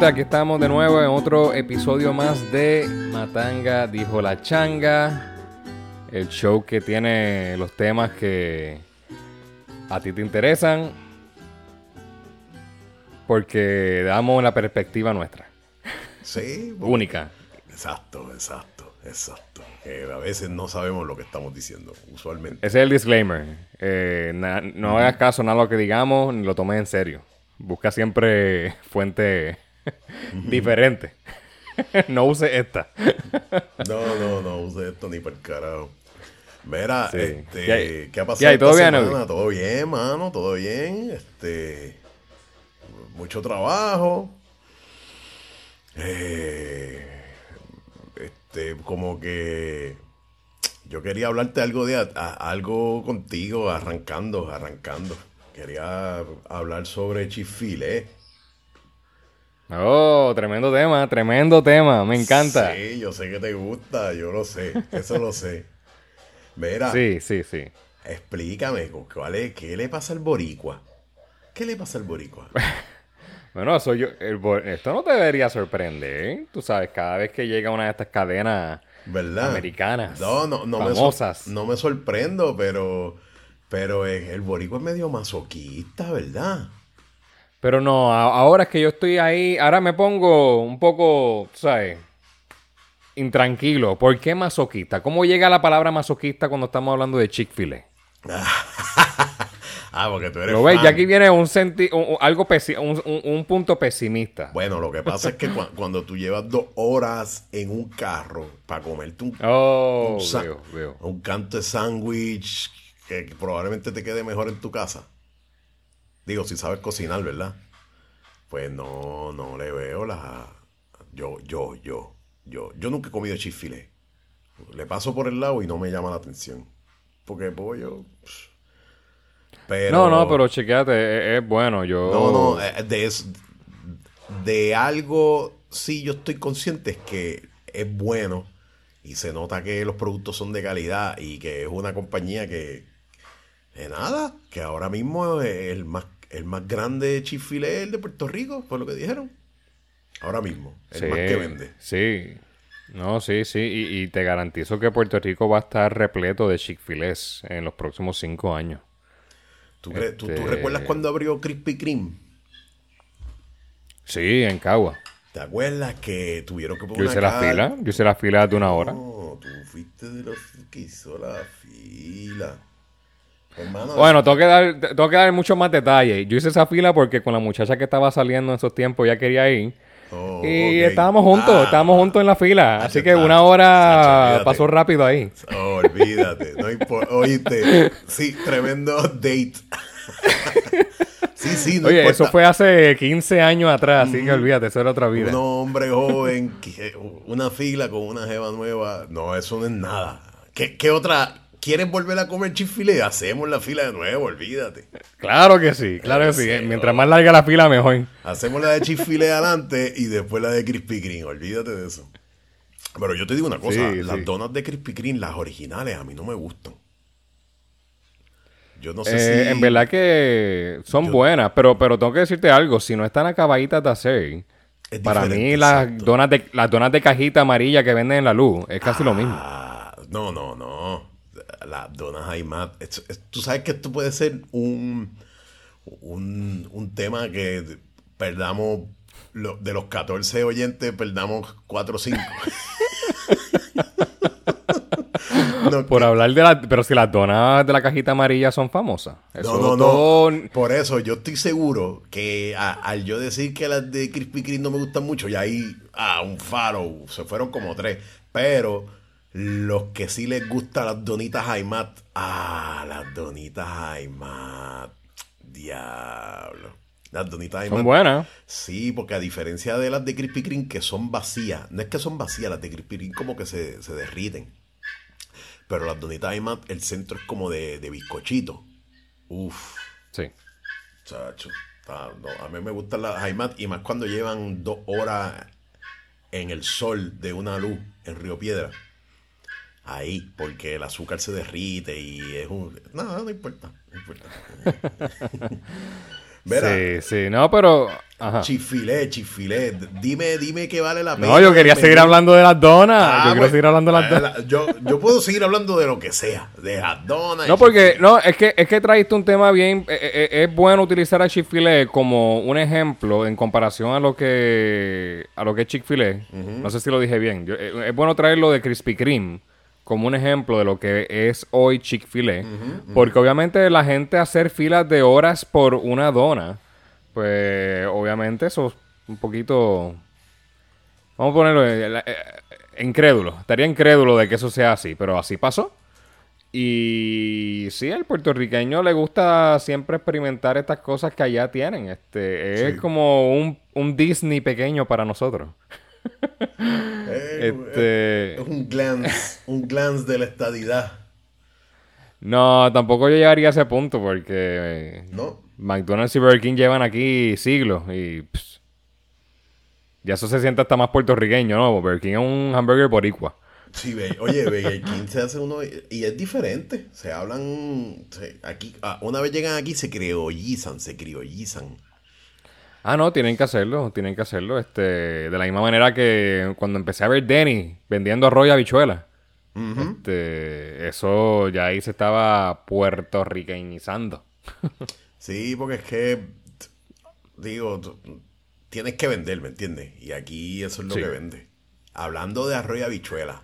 gente, aquí estamos de nuevo en otro episodio más de Matanga dijo la changa, el show que tiene los temas que a ti te interesan porque damos la perspectiva nuestra. Sí. Única. Exacto, exacto, exacto. a veces no sabemos lo que estamos diciendo, usualmente. Ese es el disclaimer. Eh, no hagas caso nada lo que digamos ni lo tomes en serio. Busca siempre fuente diferente. no use esta. no, no, no use esto ni para el carajo. Mira, este, ¿Qué, ¿Qué, ha pasado ¿Todo bien, semana? Todo bien, mano, todo bien. Este, mucho trabajo. Eh, este, como que yo quería hablarte algo de algo contigo, arrancando, arrancando. Quería hablar sobre chifile. Oh, tremendo tema, tremendo tema, me encanta. Sí, yo sé que te gusta, yo lo sé, eso lo sé. Mira. Sí, sí, sí. Explícame, ¿cuál es, ¿qué le pasa al boricua? ¿Qué le pasa al boricua? bueno, eso yo, esto no te debería sorprender, ¿eh? Tú sabes, cada vez que llega una de estas cadenas americanas, no, no, no famosas. Me no me sorprendo, pero, pero el boricua es medio masoquista, ¿verdad? Pero no, ahora es que yo estoy ahí, ahora me pongo un poco, ¿sabes? intranquilo. ¿Por qué masoquista? ¿Cómo llega la palabra masoquista cuando estamos hablando de Chick-fil-A? ah, porque tú eres. Lo ves, ya aquí viene un, senti algo un, punto pesimista. Bueno, lo que pasa es que cuando tú llevas dos horas en un carro para comerte un, oh, un canto de sándwich que probablemente te quede mejor en tu casa. Digo, si sabes cocinar, ¿verdad? Pues no, no le veo la. Yo, yo, yo. Yo, yo nunca he comido chifile. Le paso por el lado y no me llama la atención. Porque pollo. Pero, no, no, pero chequeate, es, bueno. Yo... No, no, eh, de, de algo sí yo estoy consciente es que es bueno y se nota que los productos son de calidad y que es una compañía que, de nada, que ahora mismo es el más, el más grande chifile de Puerto Rico, fue lo que dijeron. Ahora mismo. El más que vende. Sí. No, sí, sí. Y, te garantizo que Puerto Rico va a estar repleto de chick en los próximos cinco años. ¿Tú, ¿tú, este recuerdas cuando abrió Krispy Kreme? Sí, en Cagua. ¿Te acuerdas que tuvieron que poner Yo hice la fila. Yo hice la fila de una hora. No, tú fuiste de los que hizo la fila. Bueno, tengo que, dar, tengo que dar muchos más detalles. Yo hice esa fila porque con la muchacha que estaba saliendo en esos tiempos ya quería ir. Oh, y estábamos juntos, ah. estábamos juntos en la fila. así que una hora pasó rápido ahí. Oh, olvídate, no importa. Oíste, sí, tremendo date. sí, sí, no Oye, eso fue hace 15 años atrás, así que olvídate, eso era otra vida. Un hombre joven, una fila con una jeva nueva. No, eso no es nada. ¿Qué, qué otra ¿Quieres volver a comer chifile? Hacemos la fila de nuevo, olvídate. Claro que sí, claro que sí. Mientras más larga la fila, mejor. Hacemos la de chifile adelante y después la de Krispy Kreme, olvídate de eso. Pero yo te digo una cosa, las donas de Krispy Kreme, las originales, a mí no me gustan. Yo no sé eh, si... En verdad que son buenas, pero, pero tengo que decirte algo, si no están acabaditas de hacer... Para mí las donas, de, las donas de cajita amarilla que venden en la luz es casi lo mismo. Ah, no, no, no las donas Aymat. Tú sabes que esto puede ser un, un, tema que perdamos, de los 14 oyentes, perdamos 4 o 5. por hablar de la... Pero si las donas de la cajita amarilla son famosas. no, no, no. Por eso yo estoy seguro que al yo decir que las de Krispy Kreme no me gustan mucho, y ahí, ah, un faro, se fueron como tres. Pero los que sí les gustan las donitas Aymat. Ah, las donitas Aymat. Diablo. Las donitas Aymat. Son buenas. Sí, porque a diferencia de las de Krispy Kreme que son vacías, no es que son vacías, las de Krispy Kreme como que se, derriten. Pero las donitas Aymat, el centro es como de, de bizcochito. Uf. Sí. Chacho. a mí me gustan las Aymat y más cuando llevan dos horas en el sol de una luz en Río Piedra ahí, porque el azúcar se derrite y es un... No, no importa, no importa. sí, sí, no, pero Chifilé, chifilé. Dime, dime que vale la pena. No, yo quería seguir hablando de las donas. Ah, yo quiero seguir hablando de las donas. Yo, yo puedo seguir hablando de lo que sea, de las donas. No, porque, no, es que, es que traíste un tema bien. Eh, eh, eh, es bueno utilizar a Chick-fil-A como un ejemplo en comparación a lo que, a lo que es Chick-fil-A. No sé si lo dije bien. es bueno traerlo de Krispy Kreme como un ejemplo de lo que es hoy Chick-fil-A. Porque obviamente la gente hacer filas de horas por una dona pues obviamente eso es un poquito... Vamos a ponerlo eh, eh, incrédulo. Estaría incrédulo de que eso sea así, pero así pasó. Y sí, al puertorriqueño le gusta siempre experimentar estas cosas que allá tienen. Este, es como un, un, Disney pequeño para nosotros. este... Es un glance, un glance de la estadidad. No, tampoco yo llegaría a ese punto porque... No. McDonald's y Burger King llevan aquí siglos y ya eso se siente hasta más puertorriqueño, ¿no? Burger King es un hamburger boricua. Sí, oye, Burger King se hace uno y es diferente. Se hablan aquí, ah, una vez llegan aquí se criollizan, se criollizan. Ah, no, tienen que hacerlo, tienen que hacerlo. Este, de la misma manera que cuando empecé a ver Denny vendiendo arroz y habichuelas. este, eso ya ahí se estaba puertorriqueñizando. Sí, porque es que, digo, tienes que vender, ¿me entiendes? Y aquí eso es lo que vende. Hablando de arroz y habichuela.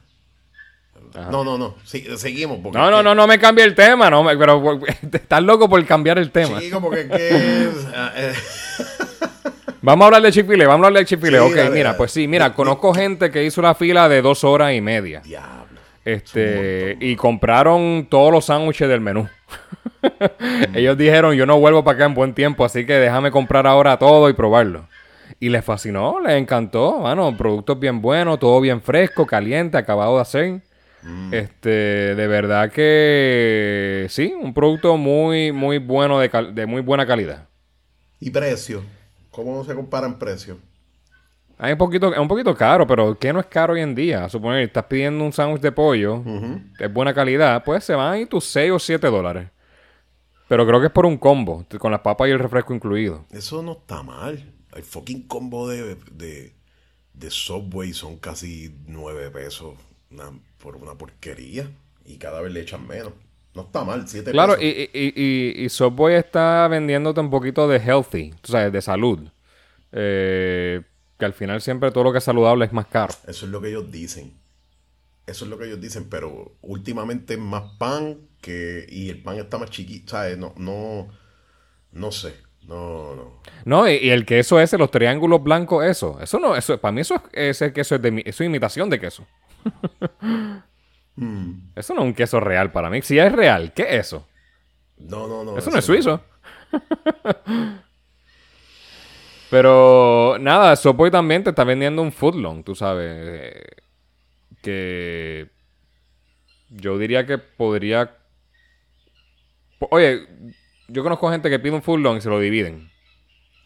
No, no, no. seguimos. no, no, no, no me cambie el tema, no, pero estás loco por cambiar el tema. Sí, porque es que... Vamos a hablar de chifile, vamos a hablar de chifile. ok, mira, pues sí, mira, conozco gente que hizo una fila de dos horas y media. Diablo. Este, y compraron todos los sándwiches del menú. Ellos dijeron, yo no vuelvo para acá en buen tiempo, así que déjame comprar ahora todo y probarlo. Y les fascinó, les encantó, bueno, productos bien buenos, todo bien fresco, caliente, acabado de hacer. Mm. Este, de verdad que sí, un producto muy, muy bueno, de, de muy buena calidad. ¿Y precio? ¿Cómo se comparan precios? Hay un poquito, es un poquito caro, pero ¿qué no es caro hoy en día? Suponer estás pidiendo un sándwich de pollo, de buena calidad, pues se van a ir tus 6 o 7 dólares. Pero creo que es por un combo, con las papas y el refresco incluido. Eso no está mal. El fucking combo de, de, de Subway son casi 9 pesos por una porquería. Y cada vez le echan menos. No está mal, 7 claro, pesos. Y, y, y, Subway está vendiéndote un poquito de healthy, tú sabes, de salud. Eh, que al final siempre todo lo que es saludable es más caro. Eso es lo que ellos dicen. Eso es lo que ellos dicen, pero últimamente es más pan que y el pan está más chiquito, ¿sabes? No, no, no sé. No, no. No, y, el queso ese, los triángulos blancos, eso. Eso no, eso, para mí eso es, el queso es de eso es imitación de queso. Mm. Eso no es un queso real para mí. Si es real, ¿qué es eso? No, no, no. Eso, no es suizo. Pero nada, Subway también te está vendiendo un footlong, tú sabes. Que yo diría que podría Oye, yo conozco gente que pide un full long y se lo dividen.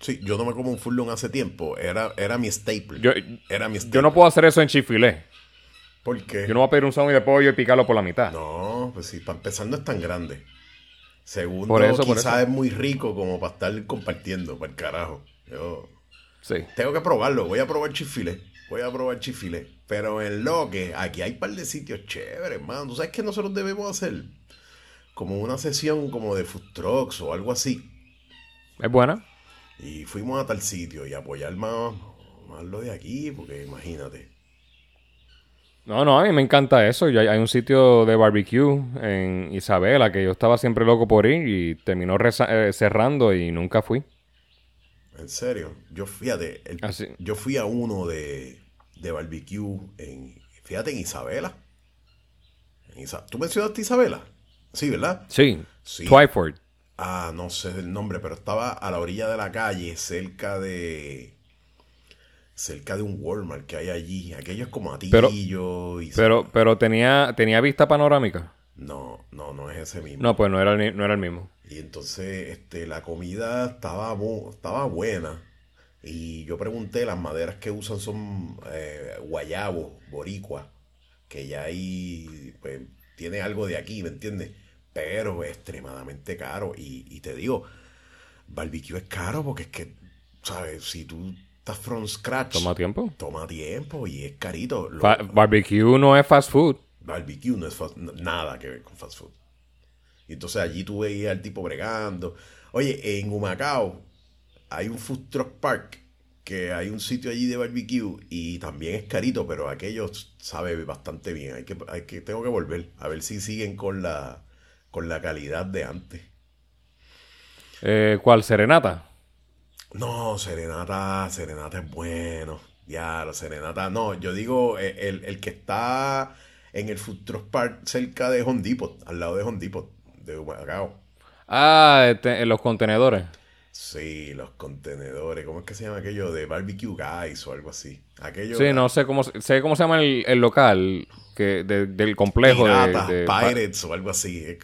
Sí, yo no me como un full long hace tiempo. Era, era mi staple. Yo, era mi staple. yo no puedo hacer eso en chifilé. ¿Por qué? Yo no voy a pedir un sándwich de pollo y picarlo por la mitad. No, pues sí, para empezar no es tan grande. Segundo, quizás es muy rico como para estar compartiendo, para el carajo. Yo sí. tengo que probarlo. Voy a probar chifile. Voy a probar chifile. Pero en lo que aquí hay un par de sitios chéveres, hermano. ¿Tú sabes qué nosotros debemos hacer? como una sesión como de food trucks o algo así. Es buena. Y fuimos a tal sitio y apoyar más, más lo de aquí, porque imagínate. No, no, a mí me encanta eso. hay un sitio de barbecue en Isabela que yo estaba siempre loco por ir y terminó eh, cerrando y nunca fui. En serio, yo fíjate, yo fui a uno de, de barbecue en, fíjate, en Isabela. ¿Tú mencionaste Isabela? Sí, ¿verdad? Sí. sí. Twyford. Ah, no sé el nombre, pero estaba a la orilla de la calle, cerca de. Cerca de un Walmart que hay allí. Aquello es como atillo pero, y. Pero, pero tenía, tenía vista panorámica. No, no, no es ese mismo. No, pues no era el, no era el mismo. Y entonces, este, la comida estaba, estaba buena. Y yo pregunté, las maderas que usan son eh, guayabo, boricua, que ya ahí, pues, tiene algo de aquí, ¿me entiendes? Pero es extremadamente caro. Y, te digo, barbecue es caro porque es que, ¿sabes? Si tú from scratch. Toma tiempo. Toma tiempo y es carito. barbecue no es fast food. Barbecue no es fast, nada que ver con fast food. Y entonces allí tú veías al tipo bregando. Oye, en Humacao hay un food truck park que hay un sitio allí de barbecue y también es carito, pero aquello sabe bastante bien. Hay que, hay que, tengo que volver a ver si siguen con la, con la calidad de antes. Eh, ¿Cuál? ¿Serenata? No, Serenata, Serenata es bueno. Ya, la Serenata, no, yo digo eh, el, que está en el Truck Park cerca de Hondipot, al lado de Hondipot, de Humacao. Ah, este, en los contenedores. Sí, los contenedores. ¿Cómo es que se llama aquello? De Barbecue Guys o algo así. Aquello, sí, no sé cómo, sé cómo se llama el, local que del complejo de, Pirates o algo así.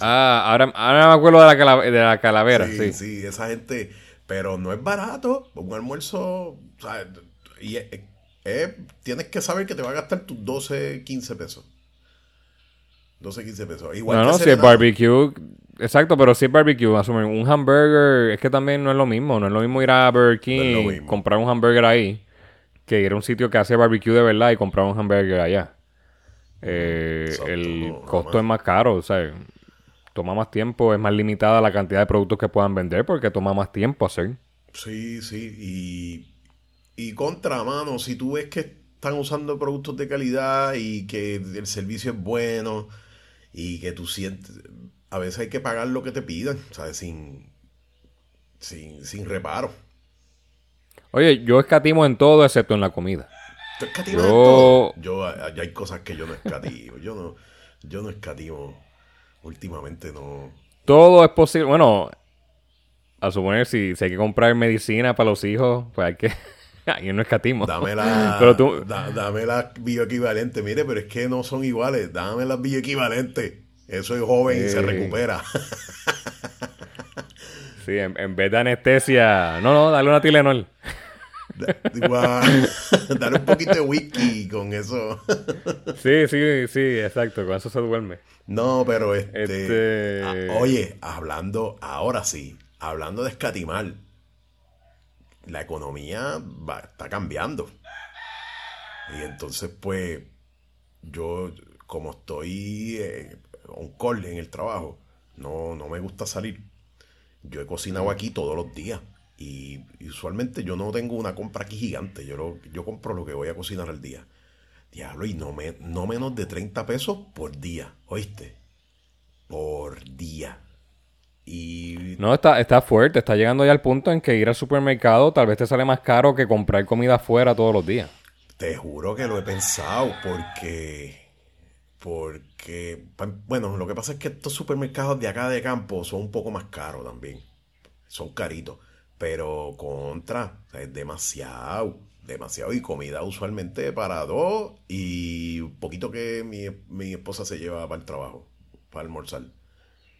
Ah, ahora, ahora me acuerdo de la, calavera, de la calavera. Sí, sí, esa gente. Pero no es barato. Un almuerzo. Y tienes que saber que te va a gastar tus 12, 15 pesos. 12, 15 pesos. Igual no, no, si es barbecue Exacto, pero si es barbecue, un hamburger es que también no es lo mismo. No es lo mismo ir a Burger King y comprar un hamburger ahí que ir a un sitio que hace barbecue de verdad y comprar un hamburger allá. Eh, el costo es más caro, o sea, toma más tiempo, es más limitada la cantidad de productos que puedan vender porque toma más tiempo hacer. Sí, sí, y, y contra mano, si tú ves que están usando productos de calidad y que el servicio es bueno y que tú sientes, a veces hay que pagar lo que te pidan, ¿sabes? Sin, sin, sin reparo. Oye, yo escatimo en todo excepto en la comida. ¿Tú escatimas yo... en todo? Yo, hay cosas que yo no escatimo. yo no, yo no escatimo. Últimamente no. Todo es posible. Bueno, a suponer si, si hay que comprar medicina para los hijos, pues hay que. Yo no escatimo. Dame la, dame la bioequivalente. Mire, pero es que no son iguales. Dame las bioequivalentes. Eso es joven y se recupera. sí, en, vez de anestesia. No, no, dale una Tilenol. dale un poquito de whisky con eso. sí, sí, sí, exacto. Con eso se duerme. No, pero este. este ah, oye, hablando, ahora sí, hablando de escatimar, la economía está cambiando. Y entonces, pues, yo, como estoy eh, un call en el trabajo, no, no me gusta salir. Yo he cocinado aquí todos los días y, usualmente yo no tengo una compra aquí gigante. Yo, yo compro lo que voy a cocinar al día. Diablo, y no, me, no menos de 30 pesos por día, ¿oíste? Por día. Y... No, está, está fuerte, está llegando ya al punto en que ir al supermercado tal vez te sale más caro que comprar comida afuera todos los días. Te juro que lo he pensado porque porque, bueno, lo que pasa es que estos supermercados de acá de campo son un poco más caros también. Son caritos. Pero contra, es demasiado, demasiado. Y comida usualmente para dos y un poquito que mi, esposa se lleva para el trabajo, para almorzar.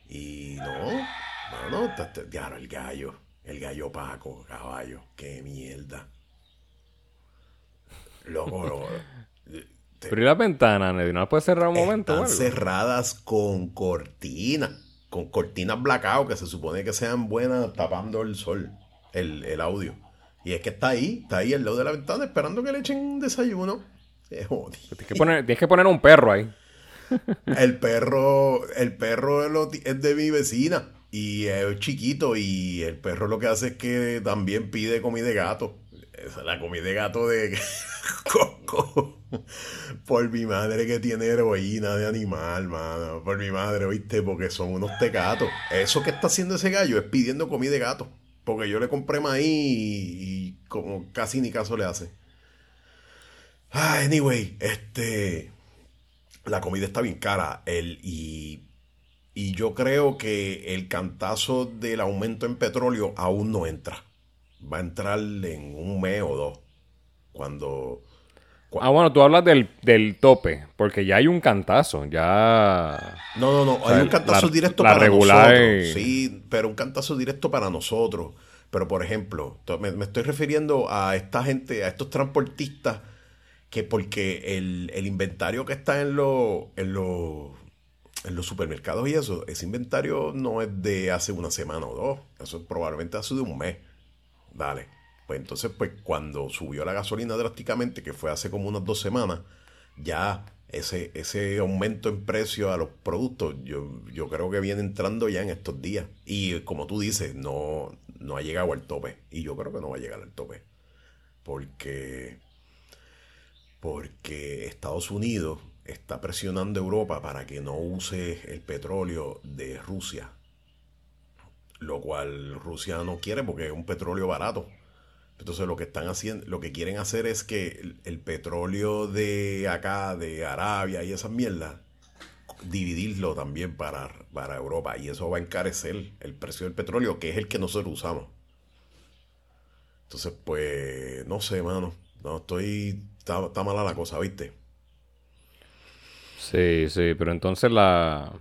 Y no, no, no, claro, el gallo, el gallo Paco, caballo, qué mierda. Loco, loco. Pero y las ventanas, ¿No las puedes cerrar un momento? Están cerradas con cortinas. Con cortinas blackout que se supone que sean buenas tapando el sol, el, audio. Y es que está ahí, está ahí al lado de la ventana esperando que le echen desayuno. tienes, que poner, tienes que poner un perro ahí. el perro, el perro es de mi vecina y es chiquito y el perro lo que hace es que también pide comida de gato. la comida de gato de Coco. Por mi madre que tiene heroína de animal, mano. Por mi madre, ¿viste? Porque son unos tecatos. Eso que está haciendo ese gallo es pidiendo comida de gato. Porque yo le compré maíz y, como casi ni caso le hace. Ah, anyway, este. La comida está bien cara. Y, y yo creo que el cantazo del aumento en petróleo aún no entra. Va a entrar en un mes o dos. Cuando Ah, bueno, tú hablas del, tope, porque ya hay un cantazo, ya... No, no, no, hay un cantazo directo para nosotros. Sí, pero un cantazo directo para nosotros. Pero, por ejemplo, me, estoy refiriendo a esta gente, a estos transportistas, que porque el, inventario que está en los... En en los supermercados y eso, ese inventario no es de hace una semana o dos. Eso probablemente hace de un mes. Dale. Pues entonces, pues cuando subió la gasolina drásticamente, que fue hace como unas dos semanas, ya ese, ese aumento en precio a los productos, yo, yo creo que viene entrando ya en estos días. Y como tú dices, no, no ha llegado al tope. Y yo creo que no va a llegar al tope. Porque, porque Estados Unidos está presionando a Europa para que no use el petróleo de Rusia. Lo cual Rusia no quiere porque es un petróleo barato. Entonces lo que están haciendo, lo que quieren hacer es que el, petróleo de acá, de Arabia y esas mierdas, dividirlo también para, para Europa. Y eso va a encarecer el precio del petróleo, que es el que nosotros usamos. Entonces, pues, no sé, mano. No, estoy. Está, está mala la cosa, ¿viste? Sí, sí, pero entonces la.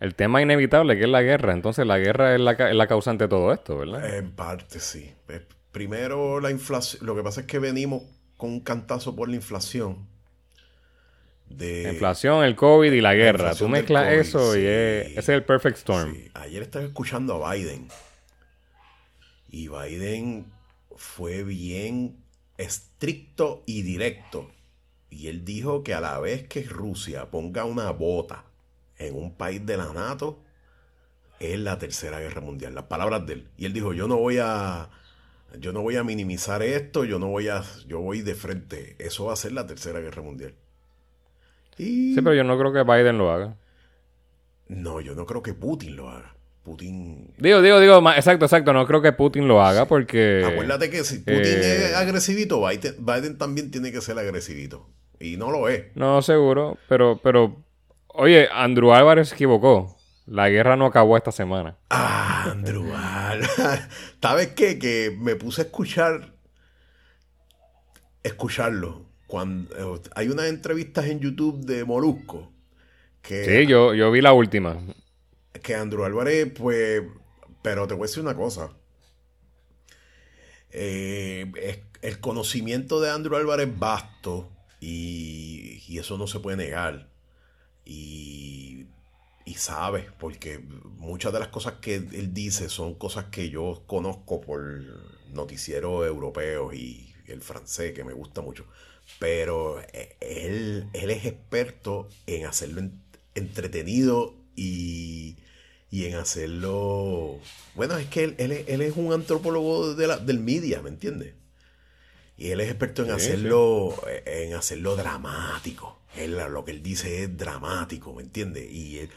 El tema inevitable que es la guerra. Entonces la guerra es la, es la causante de todo esto, ¿verdad? En parte, sí. Primero, la inflación. Lo que pasa es que venimos con un cantazo por la inflación. De, inflación, el COVID y la guerra. Tú mezclas eso y ese es el perfect storm. Ayer estaba escuchando a Biden. Y Biden fue bien estricto y directo. Y él dijo que a la vez que Rusia ponga una bota en un país de la NATO, es la tercera guerra mundial. Las palabras de él. Y él dijo, yo no voy a yo no voy a minimizar esto, yo no voy a, yo voy de frente. Eso va a ser la tercera guerra mundial. Sí, pero yo no creo que Biden lo haga. No, yo no creo que Putin lo haga. Putin. Digo, digo, digo, exacto, exacto. No creo que Putin lo haga porque. Acuérdate que si Putin eh, es agresivito, Biden, Biden, también tiene que ser agresivito. Y no lo es. No, seguro. Pero, pero. Oye, Andrew Álvarez se equivocó. La guerra no acabó esta semana. Ah, Andrew ¿Sabes qué? Que me puse a escuchar. Escucharlo. Cuando, eh, hay unas entrevistas en YouTube de Molusco. Que, sí, yo, yo vi la última. Que Andrew Álvarez, pues. Pero te voy a decir una cosa. Eh, el conocimiento de Andrew Álvarez es vasto y, y eso no se puede negar. Y y sabe, porque muchas de las cosas que él dice son cosas que yo conozco por noticieros europeos y el francés, que me gusta mucho. Pero eh, él, él es experto en hacerlo entretenido y, y, en hacerlo... Bueno, es que él, él, es un antropólogo de la, del media, ¿me entiendes? Y él es experto en hacerlo en hacerlo dramático lo que él dice es dramático, ¿me entiendes? Y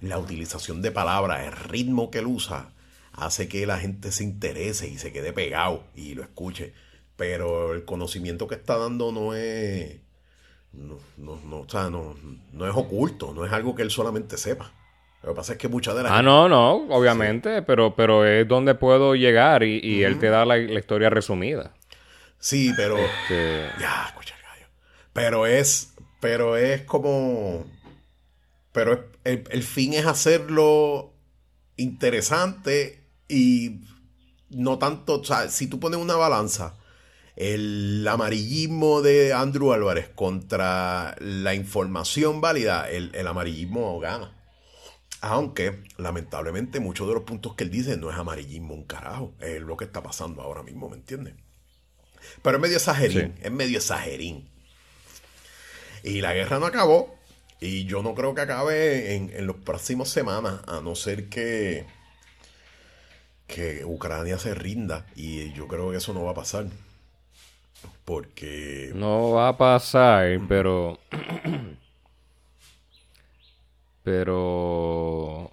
la utilización de palabras, el ritmo que él usa, hace que la gente se interese y se quede pegado y lo escuche. Pero el conocimiento que está dando no es. No, no, no, no, es oculto, no es algo que él solamente sepa. Lo que pasa es que muchas de las. Ah, no, no, obviamente, pero, pero es donde puedo llegar y, él te da la, historia resumida. Sí, pero. Este ya, escucha el gallo. Pero es pero es como. Pero el, fin es hacerlo interesante y no tanto. O sea, si tú pones una balanza, el amarillismo de Andrew Álvarez contra la información válida, el, el amarillismo gana. Aunque, lamentablemente, muchos de los puntos que él dice no es amarillismo un carajo. Es lo que está pasando ahora mismo, ¿me entiendes? Pero es medio exagerín, es medio exagerín. Y la guerra no acabó. Y yo no creo que acabe en, en las próximas semanas, a no ser que, que Ucrania se rinda. Y yo creo que eso no va a pasar. Porque... No va a pasar, pero... pero...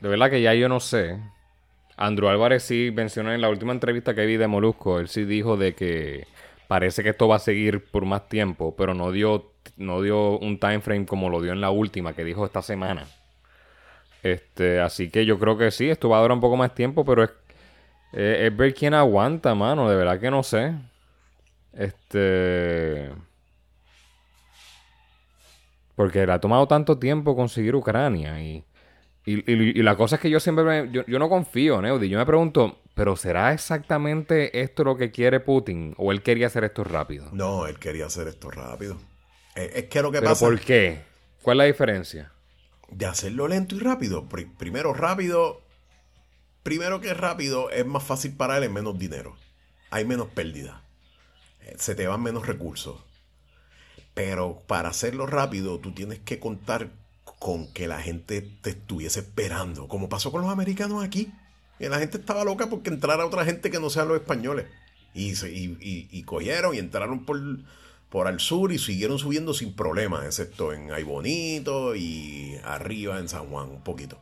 De verdad que ya yo no sé. Andrew Álvarez sí mencionó en la última entrevista que vi de Molusco, él sí dijo de que parece que esto va a seguir por más tiempo, pero no dio no dio un time frame como lo dio en la última que dijo esta semana. Este, así que yo creo que sí, esto va a durar un poco más tiempo, pero es, es ver quién aguanta, mano. De verdad que no sé. Este. Porque le ha tomado tanto tiempo conseguir Ucrania. Y, y, la cosa es que yo siempre me, yo, no confío, Neudi. Yo me pregunto, ¿pero será exactamente esto lo que quiere Putin? ¿O él quería hacer esto rápido? No, él quería hacer esto rápido. Eh, es que lo que ¿Pero ¿Por qué? ¿Cuál es la diferencia? de hacerlo lento y rápido. primero rápido, primero que rápido es más fácil para él en menos dinero. Hay menos pérdida. Eh, se te van menos recursos. Pero para hacerlo rápido, tú tienes que contar con que la gente te estuviese esperando, como pasó con los americanos aquí. Y la gente estaba loca porque entrara otra gente que no sean los españoles. Y, y, cogieron y entraron por, por al sur y siguieron subiendo sin problemas, excepto en Ay Bonito y arriba en San Juan, un poquito.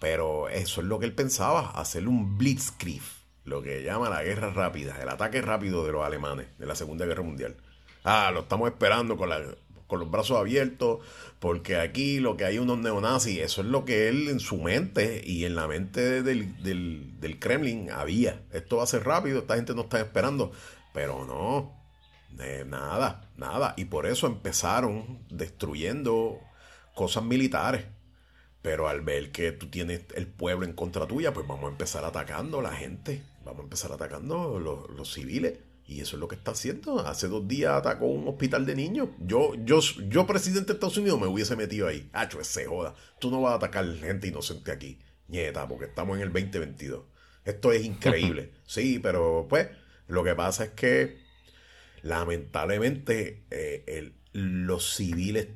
Pero eso es lo que él pensaba, hacerle un blitzkrieg, lo que llama la guerra rápida, el ataque rápido de los alemanes de la Segunda Guerra Mundial. Ah, lo estamos esperando con, la, con los brazos abiertos, porque aquí lo que hay unos neonazis, eso es lo que él en su mente y en la mente del, del, Kremlin había. Esto va a ser rápido, esta gente no está esperando, pero no, de nada, nada. Y por eso empezaron destruyendo cosas militares. Pero al ver que tú tienes el pueblo en contra tuya, pues vamos a empezar atacando a la gente. Vamos a empezar atacando los, los civiles. Y eso es lo que está haciendo. Hace dos días atacó un hospital de niños. Yo, yo, yo presidente de Estados Unidos, me hubiese metido ahí. Hacho, ese joda. Tú no vas a atacar gente inocente aquí. Nieta, porque estamos en el 2022. Esto es increíble. sí, pero pues, lo que pasa es que lamentablemente eh, los civiles,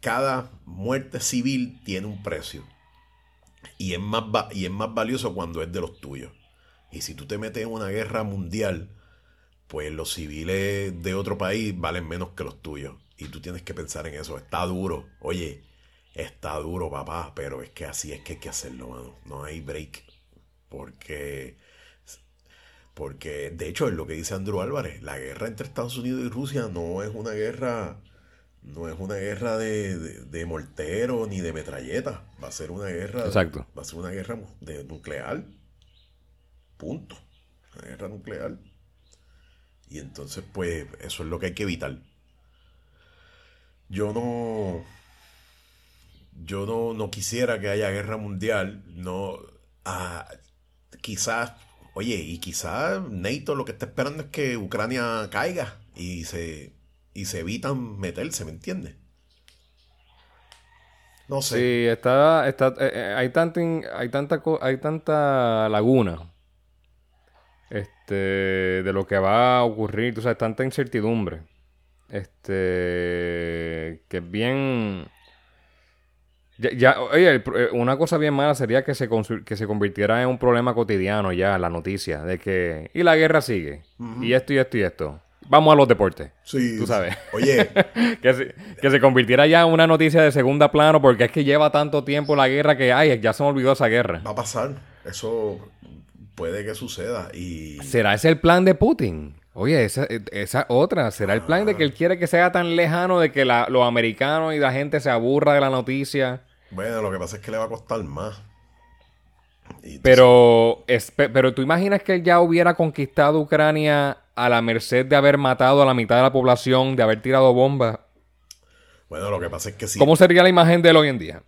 cada muerte civil tiene un precio. Y es, más y es más valioso cuando es de los tuyos. Y si tú te metes en una guerra mundial, pues los civiles de otro país valen menos que los tuyos. Y tú tienes que pensar en eso. Está duro. Oye, está duro, papá, pero es que así es que hay que hacerlo, mano. No hay break. Porque porque, de hecho, es lo que dice Andrew Álvarez, la guerra entre Estados Unidos y Rusia no es una guerra, no es una guerra de, de, mortero ni de metralleta. Va a ser una guerra. Exacto. Va a ser una guerra de nuclear. Punto. Una guerra nuclear. Y entonces, pues, eso es lo que hay que evitar. Yo no. Yo no, no quisiera que haya guerra mundial. No. Ah, quizás Oye, y quizás NATO lo que está esperando es que Ucrania caiga y se, y se evitan meterse, ¿me entiendes? No sé. Sí, está, está, eh, eh, hay, tanta, hay, tanta, hay tanta laguna este, de lo que va a ocurrir, tú sabes, tanta incertidumbre. Este, que es bien ya, oye, eh, una cosa bien mala sería que se, que se convirtiera en un problema cotidiano ya la noticia de que y la guerra sigue y esto y esto y esto. Vamos a los deportes. Sí. Tú sabes. Oye. que, se, que, se, convirtiera ya en una noticia de segunda plano porque es que lleva tanto tiempo la guerra que, ay, ya se me olvidó esa guerra. Va a pasar. Eso puede que suceda. y... ¿Será ese el plan de Putin? Oye, esa, esa otra, ¿será el plan de que él quiere que sea tan lejano de que los americanos y la gente se aburra de la noticia? Bueno, lo que pasa es que le va a costar más. Pero, pero tú imaginas que él ya hubiera conquistado Ucrania a la merced de haber matado a la mitad de la población, de haber tirado bombas. Bueno, lo que pasa es que sí. ¿Cómo sería la imagen de él hoy en día?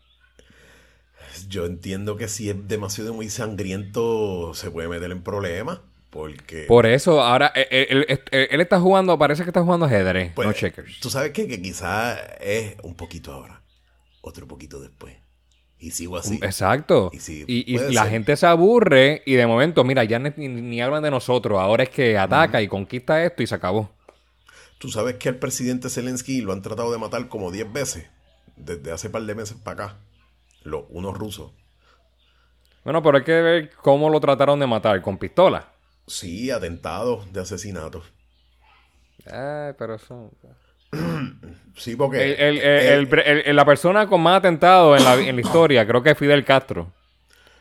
Yo entiendo que si es demasiado muy sangriento, se puede meter en problemas. Porque... Por eso, ahora eh, eh, él, está jugando, parece que está jugando ajedrez, no pues, checkers. Tú sabes que quizás es un poquito ahora otro poquito después. Y sigo así. Exacto. Y, la gente se aburre y de momento, mira, ya ni, hablan de nosotros. Ahora es que ataca y conquista esto y se acabó. Tú sabes que al presidente Zelensky lo han tratado de matar como 10 veces. Desde hace par de meses para acá. Los, unos rusos. Bueno, pero hay que ver cómo lo trataron de matar. ¿Con pistola? Sí, atentados de asesinatos. Ay, pero eso... Sí, porque. la persona con más atentados en la, en la historia, creo que es Fidel Castro.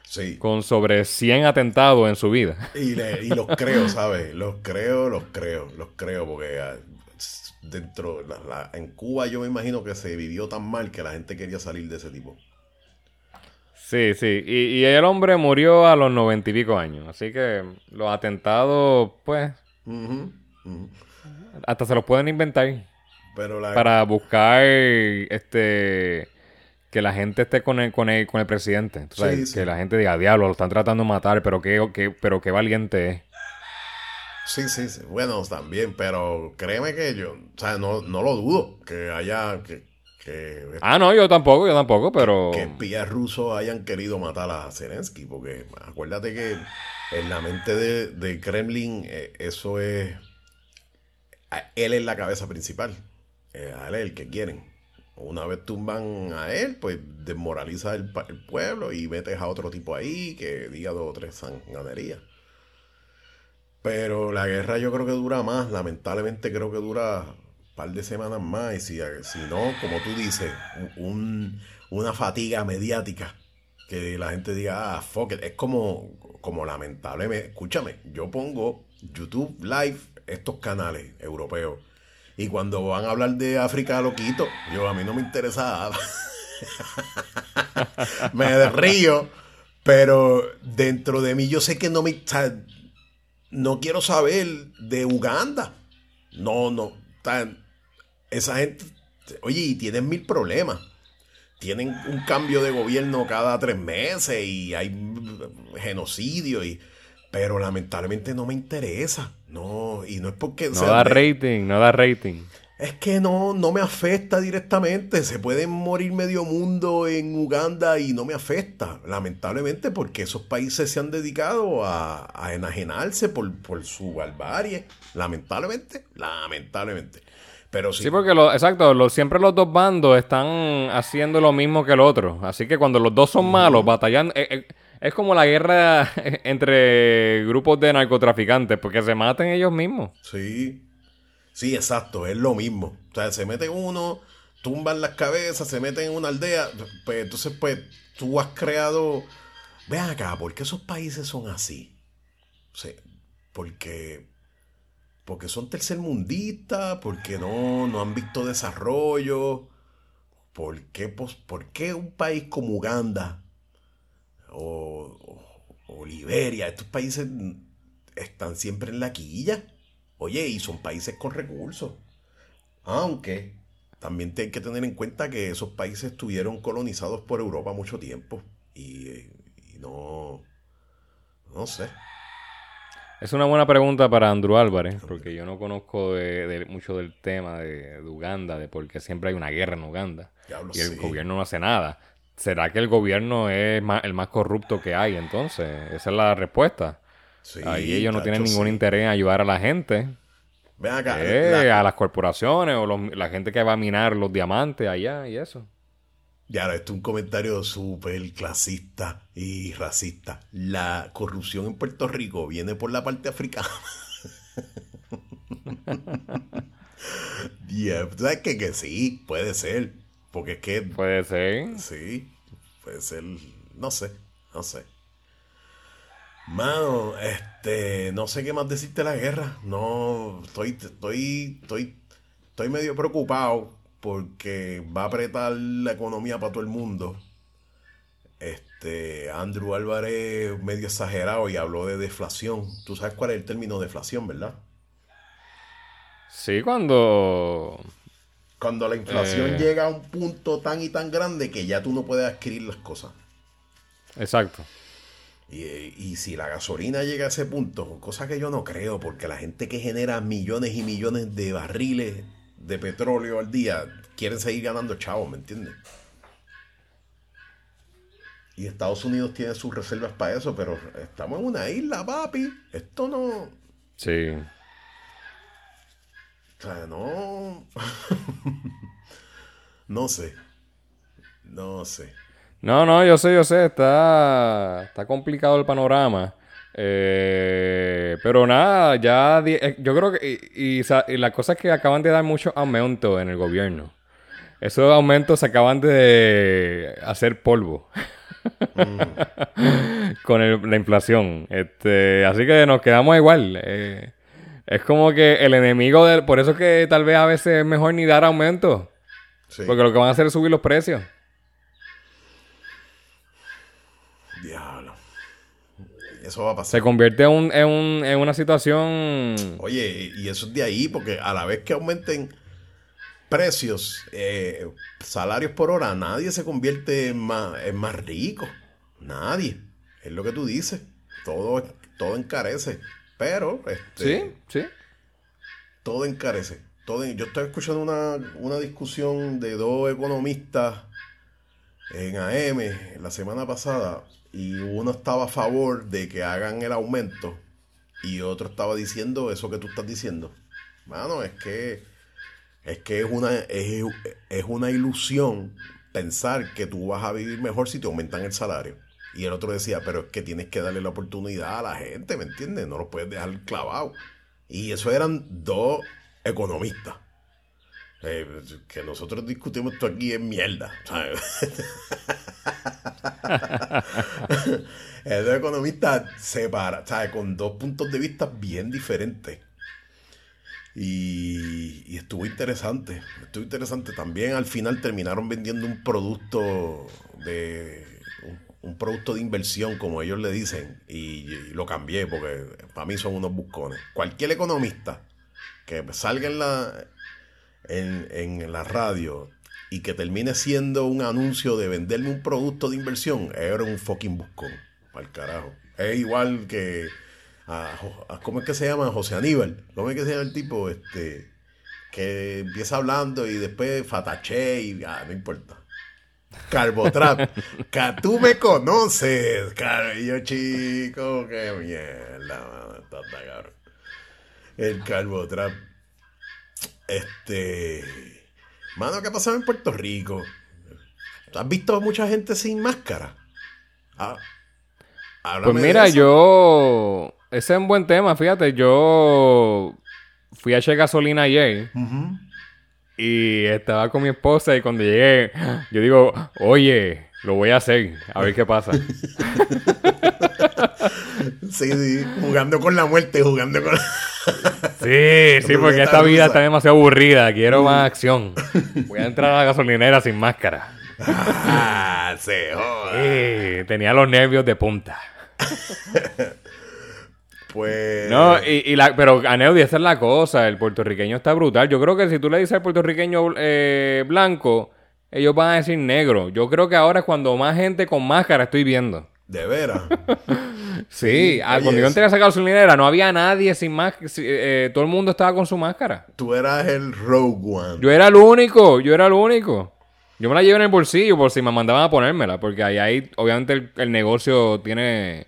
Sí. Con sobre 100 atentados en su vida. Y, los creo, ¿sabes? Los creo, los creo, los creo, porque ah, dentro. en Cuba yo me imagino que se vivió tan mal que la gente quería salir de ese tipo. Sí, sí. Y, el hombre murió a los noventa y pico años. Así que los atentados, pues. Hasta se los pueden inventar para buscar este que la gente esté con el, con el, con el presidente. Que la gente diga, diablo, lo están tratando de matar, pero qué, pero qué valiente es. Sí, sí, Bueno, también, pero créeme que yo, o sea, no, no lo dudo que haya, que, ah, no, yo tampoco, yo tampoco, pero... Que espías rusos hayan querido matar a Zelensky, porque acuérdate que en la mente de, Kremlin eh, eso es... Él es la cabeza principal, eh, a él es el que quieren. Una vez tumban a él, pues desmoraliza el, pueblo y metes a otro tipo ahí que diga dos o tres sanganerías. Pero la guerra yo creo que dura más, lamentablemente creo que dura par de semanas más y si, si no, como tú dices, una fatiga mediática que la gente diga, ah, fuck it. es como, como lamentablemente, escúchame, yo pongo YouTube Live estos canales europeos y cuando van a hablar de África lo quito, yo a mí no me interesa me río, pero dentro de mí yo sé que no me... no quiero saber de Uganda. No, no. Tan, esa gente, oye, y tienen mil problemas. Tienen un cambio de gobierno cada tres meses y hay genocidio y... Pero lamentablemente no me interesa. No, y no es porque... No da rating, no da rating. Es que no, no me afecta directamente. Se puede morir medio mundo en Uganda y no me afecta. Lamentablemente porque esos países se han dedicado a, enajenarse por, por su barbarie. Lamentablemente, lamentablemente. Pero sí. sí, porque lo, exacto, siempre los dos bandos están haciendo lo mismo que el otro. Así que cuando los dos son malos, batallando. Eh, eh, es como la guerra entre grupos de narcotraficantes, porque se maten ellos mismos. Sí. Sí, exacto, es lo mismo. O sea, se meten uno, tumban las cabezas, se meten en una aldea. Pues entonces, pues, tú has creado. Vean acá, ¿por qué esos países son así? O sea, porque porque son tercermundistas, porque no, no han visto desarrollo. ¿Por qué, pues, ¿Por qué un país como Uganda o, Liberia, estos países están siempre en la quilla? Oye, y son países con recursos. Aunque también hay que tener en cuenta que esos países estuvieron colonizados por Europa mucho tiempo. Y, y no, no sé. Es una buena pregunta para Andrew Álvarez, porque yo no conozco de, mucho del tema de, Uganda, de por qué siempre hay una guerra en Uganda y el gobierno no hace nada. ¿Será que el gobierno es el más corrupto que hay entonces? Esa es la respuesta. Ahí ellos no tienen ningún interés en ayudar a la gente. Ven acá. Eh, a las corporaciones o la gente que va a minar los diamantes allá y eso. Y ahora, esto es un comentario súper clasista y racista. La corrupción en Puerto Rico viene por la parte africana. yeah, ¿Sabes que, que sí? Puede ser. Porque es que. Puede ser. Sí, puede ser. No sé, no sé. Mano, este. No sé qué más decirte de la guerra. No. Estoy. Estoy. Estoy. Estoy medio preocupado porque va a apretar la economía para todo el mundo. Este, Andrew Álvarez medio exagerado y habló de deflación. Tú sabes cuál es el término deflación, ¿verdad? Sí, cuando... Cuando la inflación eh. llega a un punto tan y tan grande que ya tú no puedes adquirir las cosas. Exacto. Y, y, si la gasolina llega a ese punto, cosa que yo no creo, porque la gente que genera millones y millones de barriles de petróleo al día quieren seguir ganando chavos, ¿me entiendes? Y Estados Unidos tiene sus reservas para eso, pero estamos en una isla, papi. Esto no. Sí. O sea, no. no sé. No sé. No, no, yo sé, yo sé. Está, está complicado el panorama. Eh, pero nada, ya eh, yo creo que y, y, la cosa es que acaban de dar mucho aumento en el gobierno. Esos aumentos se acaban de hacer polvo mm. con la inflación. Este, así que nos quedamos igual. Eh, es como que el enemigo del, por eso es que tal vez a veces es mejor ni dar aumento. Porque lo que van a hacer es subir los precios. Eso va a pasar. Se convierte en, en, una situación. Oye, y eso es de ahí, porque a la vez que aumenten precios, eh, salarios por hora, nadie se convierte en más, en más rico. Nadie. Es lo que tú dices. Todo, todo encarece. Pero. Este, sí, sí. Todo encarece. todo, yo estoy escuchando una, una discusión de dos economistas en AM la semana pasada y uno estaba a favor de que hagan el aumento y otro estaba diciendo eso que tú estás diciendo. Mano, es que es que es una es, es una ilusión pensar que tú vas a vivir mejor si te aumentan el salario. Y el otro decía, pero es que tienes que darle la oportunidad a la gente, ¿me entiendes? No lo puedes dejar clavado. Y eso eran dos economistas. Eh, que nosotros discutimos esto aquí es mierda. Esos economistas separa, ¿sabes? Con dos puntos de vista bien diferentes. Y, y, estuvo interesante. Estuvo interesante. También al final terminaron vendiendo un producto de. Un, producto de inversión, como ellos le dicen. Y, lo cambié porque para mí son unos buscones. Cualquier economista que salga en la, en, en la radio y que termine siendo un anuncio de venderme un producto de inversión, era un fucking buscón. Al carajo. Es igual que. ¿Cómo es que se llama? José Aníbal. ¿Cómo es que se llama el tipo? Este. Que empieza hablando y después fatache y. Ah, no importa. Carbotrap. que tú me conoces, yo chico, qué mierda, cabrón. El Carbotrap. Este. Mano, ¿qué ha pasado en Puerto Rico? ¿Has visto mucha gente sin máscara? Ah, pues mira, yo. Ese es un buen tema, fíjate. Yo fui a echar gasolina ayer. Y estaba con mi esposa y cuando llegué, yo digo, oye, lo voy a hacer, a ver qué pasa. sí, sí, jugando con la muerte, jugando con... sí, sí, porque esta vida está demasiado aburrida, quiero más acción. Voy a entrar a la gasolinera sin máscara. ah, se joda. tenía los nervios de punta. pues. No, y, la, pero Aneudi, esa es la cosa. El puertorriqueño está brutal. Yo creo que si tú le dices al puertorriqueño eh, blanco, ellos van a decir negro. Yo creo que ahora es cuando más gente con máscara estoy viendo. De veras. sí, ah, cuando yo entré a sacar gasolinera no había nadie sin máscara. Eh, todo el mundo estaba con su máscara. Tú eras el Rogue One. Yo era el único, yo era el único. Yo me la llevo en el bolsillo por si me mandaban a ponérmela, porque ahí, ahí obviamente el negocio tiene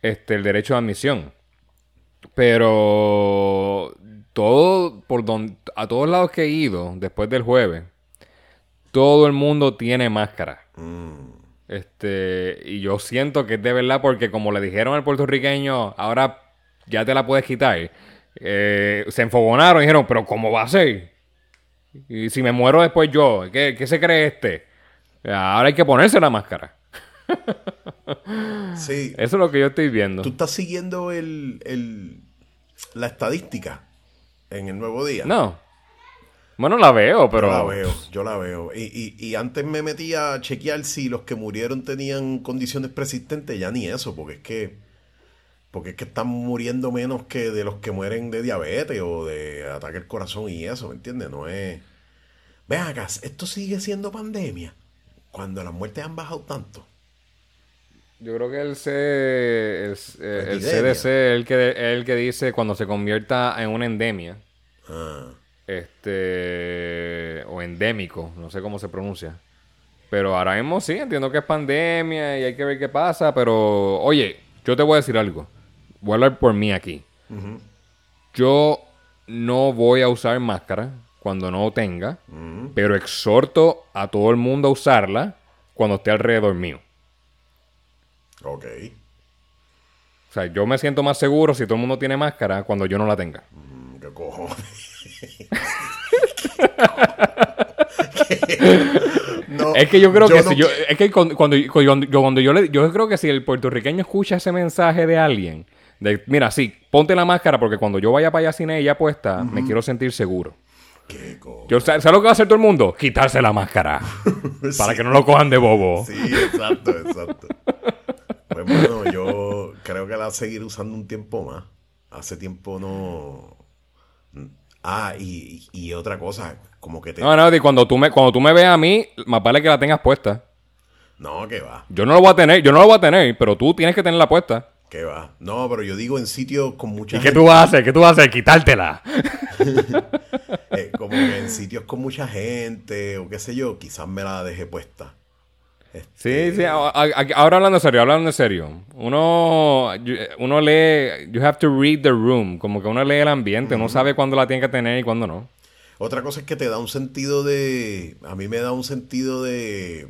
este, el derecho de admisión. Pero todo, por donde, a todos lados que he ido después del jueves, todo el mundo tiene máscara. Mm. Este, y yo siento que es de verdad porque como le dijeron al puertorriqueño, ahora ya te la puedes quitar. Eh, se enfogonaron y dijeron, pero ¿cómo va a ser? Y si me muero después yo, ¿qué, qué se cree este? Ahora hay que ponerse la máscara. sí. Eso es lo que yo estoy viendo. ¿Tú estás siguiendo el, la estadística en el nuevo día? No. Bueno, la veo, pero... Yo la veo, yo la veo. Y, y, antes me metía a chequear si los que murieron tenían condiciones persistentes, ya ni eso, porque es que... Porque es que están muriendo menos que de los que mueren de diabetes o de ataque al corazón y eso, ¿me entiendes? No es... Vean acá, esto sigue siendo pandemia. Cuando las muertes han bajado tanto. Yo creo que el, C, el, eh, CDC es el que, el que dice cuando se convierta en una endemia. Ah. Este. O endémico, no sé cómo se pronuncia. Pero ahora mismo sí, entiendo que es pandemia y hay que ver qué pasa. Pero, oye, yo te voy a decir algo. Voy a hablar por mí aquí. Yo no voy a usar máscara cuando no tenga, pero exhorto a todo el mundo a usarla cuando esté alrededor mío. Ok. O sea, yo me siento más seguro si todo el mundo tiene máscara cuando yo no la tenga. Mm, ¿Qué cojones? es que yo creo que si yo, es que cuando, cuando, yo, cuando yo le, yo creo que si el puertorriqueño escucha ese mensaje de alguien, de mira, sí, ponte la máscara porque cuando yo vaya para allá sin ella puesta, me quiero sentir seguro. ¿Qué yo, ¿Sabes lo que va a hacer todo el mundo? Quitarse la máscara. Para que no lo cojan de bobo. Sí, exacto, exacto. Pues bueno, yo creo que la va a seguir usando un tiempo más. Hace tiempo no. Ah, y, otra cosa, como que te. No, no, y cuando tú me, cuando tú me veas a mí, más vale que la tengas puesta. No, que va. Yo no lo voy a tener, yo no lo voy a tener, pero tú tienes que tenerla puesta. ¿Qué va? No, pero yo digo en sitios con mucha ¿Y qué tú vas a hacer? ¿Qué tú vas a hacer? Quitártela. Eh, como que en sitios con mucha gente o qué sé yo, quizás me la dejé puesta. Sí, sí, ahora hablando en serio, hablando en serio. Uno, uno lee, you have to read the room, como que uno lee el ambiente, uno sabe cuándo la tiene que tener y cuándo no. Otra cosa es que te da un sentido de, a mí me da un sentido de,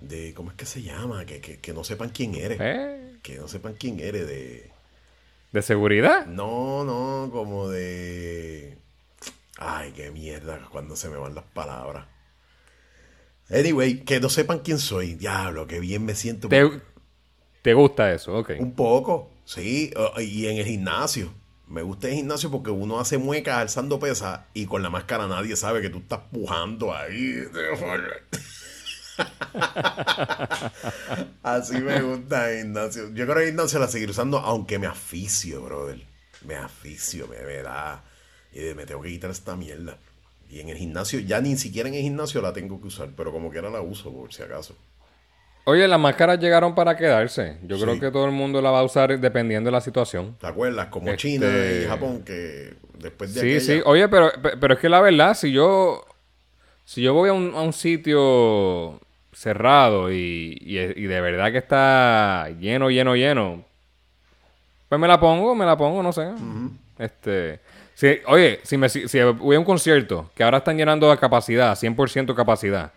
de, ¿cómo es que se llama? Que, que, no sepan quién eres. ¿Eh? Que no sepan quién eres, de... ¿De seguridad? No, no, como de... Ay, qué mierda cuando se me van las palabras. Anyway, que no sepan quién soy. Diablo, qué bien me siento. ¿Te, gusta eso? Ok. Un poco, sí. Y en el gimnasio. Me gusta el gimnasio porque uno hace muecas alzando pesas y con la máscara nadie sabe que tú estás pujando ahí. Así me gusta el gimnasio. Yo creo que el gimnasio la seguir usando, aunque me aficio, brother. Me aficio, me, me da. Y me tengo que quitar esta mierda. Y en el gimnasio, ya ni siquiera en el gimnasio la tengo que usar, pero como quiera la uso por si acaso. Oye, las máscaras llegaron para quedarse. Yo creo que todo el mundo la va a usar dependiendo de la situación. ¿Te acuerdas? Como este, China y Japón, que después de Sí, sí. Oye, pero, pero es que la verdad, si yo... Si yo voy a un, a un sitio cerrado y, y, de verdad que está lleno, lleno, lleno, pues me la pongo, me la pongo, no sé. Este... Si, oye, si, me, si, voy a un concierto que ahora están llenando a capacidad, 100% capacidad,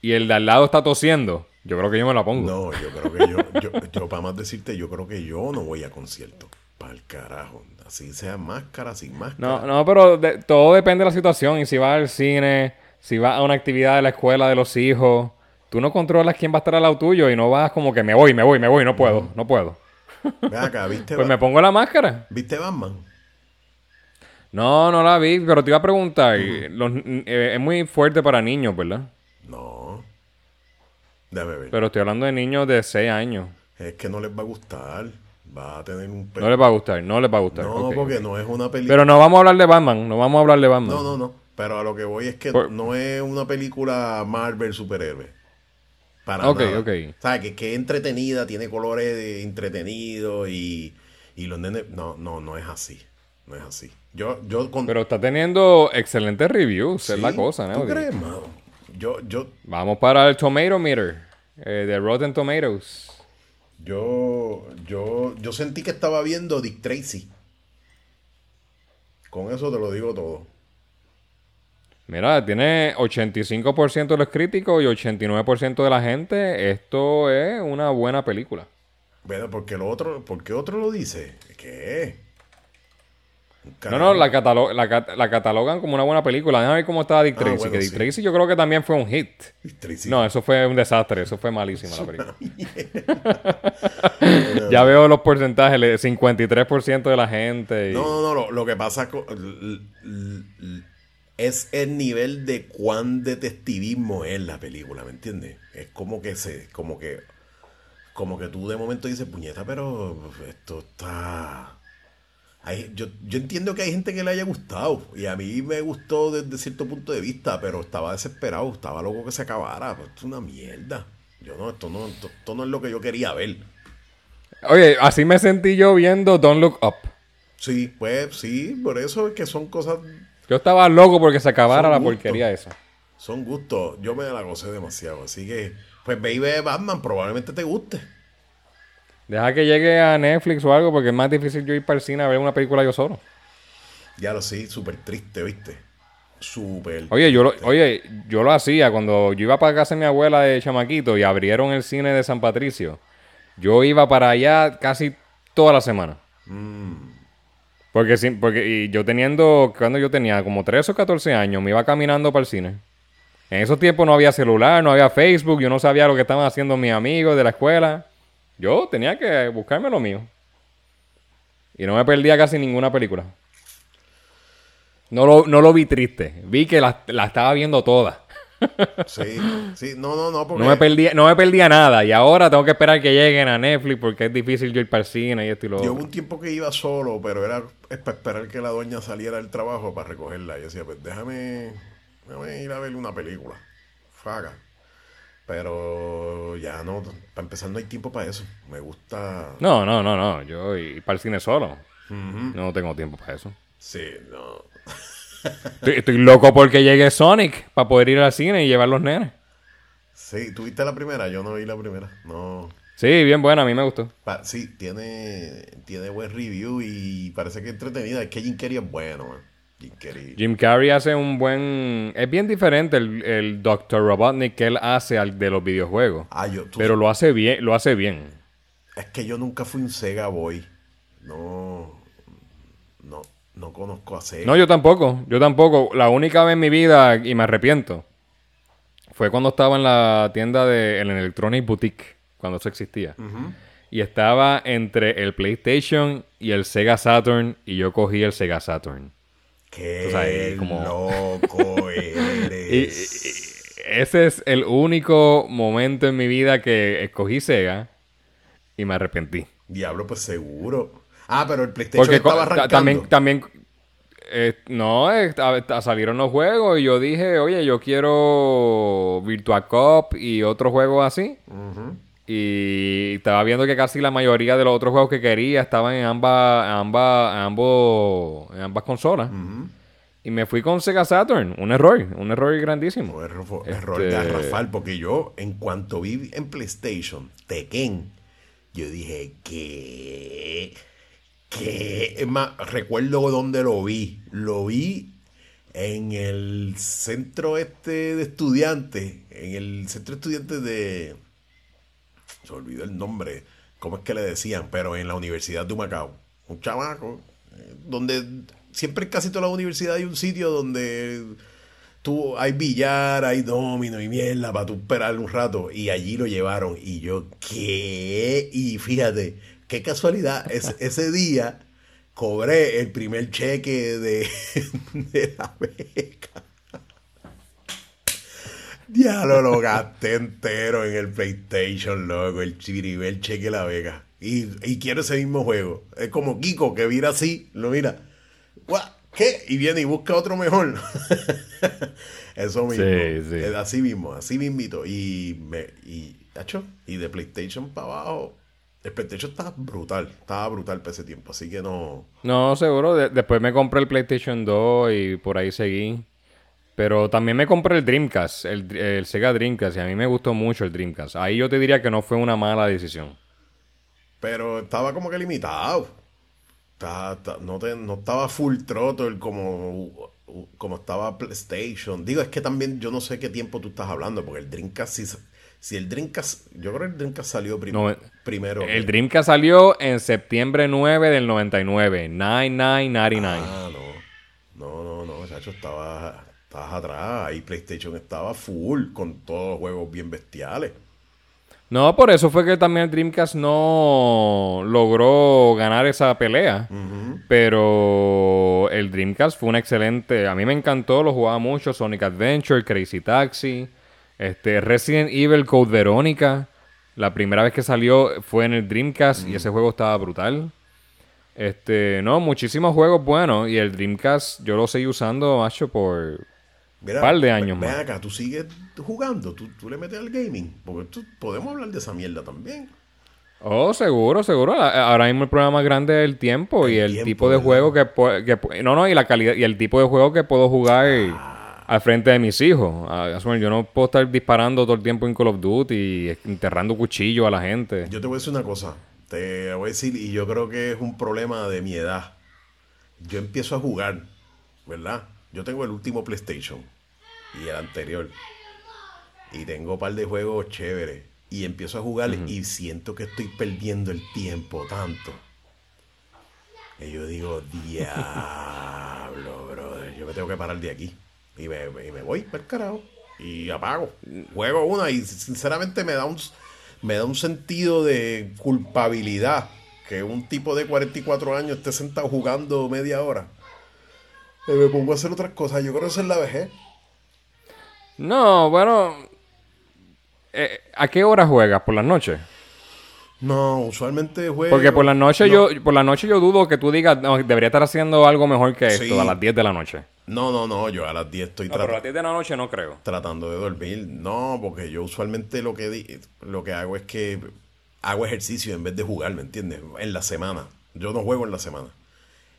y el de al lado está tosiendo, yo creo que yo me la pongo. No, yo creo que yo, yo, yo, para más decirte, yo creo que yo no voy a concierto. Para el carajo. Así sea máscara, sin máscara. No, no, pero todo depende de la situación. Y si vas al cine, si vas a una actividad de la escuela de los hijos, tú no controlas quién va a estar al lado tuyo y no vas como que me voy, me voy, me voy, no puedo, no, puedo. Ve acá, ¿viste? pues me pongo la máscara. ¿Viste Batman? No, no la vi, pero te iba a preguntar. Eh, es muy fuerte para niños, ¿verdad? No. Déjame ver. Pero estoy hablando de niños de 6 años. Es que no les va a gustar. Va a tener un... No les va a gustar, no les va a gustar. No, porque no es una película... Pero no vamos a hablar de Batman, no vamos a hablar de Batman. No, no, no. Pero a lo que voy es que no es una película Marvel superhéroe. Para Ok, nada. ok. O sea, que, que es entretenida, tiene colores entretenidos y, y los nenes... No, no, no es así. No es así. Yo, yo Pero está teniendo excelentes reviews, es la cosa, ¿no? ¿Tú crees, mano? Yo, yo... Vamos para el Tomato Meter eh, de Rotten Tomatoes. Yo, yo, yo sentí que estaba viendo Dick Tracy. Con eso te lo digo todo. Mira, tiene 85% de los críticos y 89% de la gente. Esto es una buena película. Bueno, porque lo otro, ¿por qué otro lo dice? ¿Qué? No, no, la, la, catalogan como una buena película. Déjame ver cómo estaba Dick ah, Tracy. que Dick Tracy yo creo que también fue un hit. No, eso fue un desastre. Eso fue malísimo la película. ya veo los porcentajes. 53% de la gente. No, no, no. Lo, que pasa es el nivel de cuán detectivismo es la película, ¿me entiendes? Es como que se... Como que... Como que tú de momento dices, puñeta, pero esto está yo, yo entiendo que hay gente que le haya gustado y a mí me gustó desde cierto punto de vista, pero estaba desesperado, estaba loco que se acabara. Pues esto es una mierda. Yo no, esto no, esto, no es lo que yo quería ver. Oye, así me sentí yo viendo Don't Look Up. Sí, pues sí, por eso es que son cosas. Yo estaba loco porque se acabara la porquería esa. Son gustos. Yo me la gocé demasiado. Así que, pues ve Batman, probablemente te guste. Deja que llegue a Netflix o algo, porque es más difícil yo ir para el cine a ver una película yo solo. Ya lo sí, súper triste, ¿viste? Súper. Oye, yo lo, oye, yo lo hacía cuando yo iba para casa de mi abuela de chamaquito y abrieron el cine de San Patricio. Yo iba para allá casi toda la semana. Mm. Porque, porque y yo teniendo, cuando yo tenía como 13 o 14 años, me iba caminando para el cine. En esos tiempos no había celular, no había Facebook, yo no sabía lo que estaban haciendo mis amigos de la escuela. Yo tenía que buscarme lo mío. Y no me perdía casi ninguna película. No lo, no lo vi triste. Vi que la, estaba viendo toda. Sí, sí, no, no, no. No, me perdía, no me perdía nada. Y ahora tengo que esperar que lleguen a Netflix porque es difícil yo ir para el cine y esto y lo Yo hubo un tiempo que iba solo, pero era para esperar que la doña saliera del trabajo para recogerla. Y decía, pues déjame, déjame ir a ver una película. Faga. Pero ya no, para empezar no hay tiempo para eso. Me gusta... No, no, no, no. Yo y para el cine solo. No tengo tiempo para eso. Sí, no. estoy, loco porque llegue Sonic para poder ir al cine y llevar los nenes. Sí, ¿tuviste la primera? Yo no vi la primera. No. Sí, bien buena, a mí me gustó. sí, tiene, tiene buen review y parece que es entretenida. Es que Jim Carrey es bueno, man. Jim Carrey. Jim Carrey hace un buen... Es bien diferente el, el Dr. Robotnik que él hace al de los videojuegos. Ah, yo, pero lo hace bien, lo hace bien. Es que yo nunca fui un Sega Boy. No... No, no conozco a Sega. No, yo tampoco. Yo tampoco. La única vez en mi vida, y me arrepiento, fue cuando estaba en la tienda de el Electronic Boutique cuando eso existía. Y estaba entre el PlayStation y el Sega Saturn y yo cogí el Sega Saturn. ¡Qué loco eres! ese es el único momento en mi vida que escogí Sega y me arrepentí. Diablo, pues seguro. Ah, pero el PlayStation estaba arrancando. También, también eh, no, salieron los juegos y yo dije, oye, yo quiero Virtua Cop y otros juegos así. Y estaba viendo que casi la mayoría de los otros juegos que quería estaban en ambas, ambas, ambos, en ambas consolas. Y me fui con Sega Saturn. Un error, un error grandísimo. Un error, error de este Rafael, porque yo, en cuanto vi en PlayStation Tekken, yo dije que. Que. Es más, recuerdo dónde lo vi. Lo vi en el centro este de estudiantes. En el centro de estudiantes de se olvidó el nombre, cómo es que le decían, pero en la Universidad de Humacao. Un chamaco, eh, donde siempre en casi toda la universidad hay un sitio donde tú hay billar, hay domino y mierda para tú esperar un rato. Y allí lo llevaron. Y yo, ¿qué? Y fíjate, qué casualidad, ese día cobré el primer cheque de, de la beca. Ya lo, gasté entero en el PlayStation, loco, el el cheque la vega. Y, quiero ese mismo juego. Es como Kiko, que mira así, lo mira. ¿Qué? Y viene y busca otro mejor. Eso mismo. Sí, sí. Es así mismo, así mismito. Y, me, y, y de PlayStation para abajo, el PlayStation estaba brutal, estaba brutal para ese tiempo, así que no... No, seguro, después me compré el PlayStation 2 y por ahí seguí. Pero también me compré el Dreamcast, el, Sega Dreamcast, y a mí me gustó mucho el Dreamcast. Ahí yo te diría que no fue una mala decisión. Pero estaba como que limitado. no, no, estaba full throttle como, como estaba PlayStation. Digo, es que también yo no sé qué tiempo tú estás hablando, porque el Dreamcast, si, si el Dreamcast, yo creo que el Dreamcast salió primero. El Dreamcast salió en septiembre 9 del 99, 9999. Ah, no. No, no, no, chacho, estaba Estabas atrás. y PlayStation estaba full con todos los juegos bien bestiales. No, por eso fue que también el Dreamcast no logró ganar esa pelea. Pero el Dreamcast fue un excelente. A mí me encantó, lo jugaba mucho. Sonic Adventure, Crazy Taxi, este, Resident Evil Code Verónica. La primera vez que salió fue en el Dreamcast y ese juego estaba brutal. Este, no, muchísimos juegos buenos. Y el Dreamcast yo lo seguí usando, macho, por un par de años más. acá, tú sigues jugando, tú, le metes al gaming, porque podemos hablar de esa mierda también. Oh, seguro, seguro. Ahora mismo el problema más grande es el tiempo y el tipo de juego que, que, No, no, y la calidad y el tipo de juego que puedo jugar ah. al frente de mis hijos. Ah, yo no puedo estar disparando todo el tiempo en Call of Duty y enterrando cuchillos a la gente. Yo te voy a decir una cosa. Te voy a decir, y yo creo que es un problema de mi edad. Yo empiezo a jugar, ¿verdad? Yo tengo el último PlayStation y el anterior. Y tengo un par de juegos chéveres. Y empiezo a jugar y siento que estoy perdiendo el tiempo tanto. Y yo digo, diablo, brother. Yo me tengo que parar de aquí. Y me, voy para el carajo. Y apago. Juego una y sinceramente me da un, me da un sentido de culpabilidad que un tipo de 44 años esté sentado jugando media hora me pongo a hacer otras cosas. Yo creo que eso es la vejez. No, bueno. Eh, ¿A qué hora juegas? ¿Por las noches? No, usualmente juego. Porque por la noche yo por la noche yo dudo que tú digas, no, debería estar haciendo algo mejor que esto a las 10 de la noche. No, no, no, yo a las 10 estoy no, pero a las 10 de la noche no creo. Tratando de dormir. No, porque yo usualmente lo que, lo que hago es que hago ejercicio en vez de jugar, ¿me entiendes? En la semana. Yo no juego en la semana.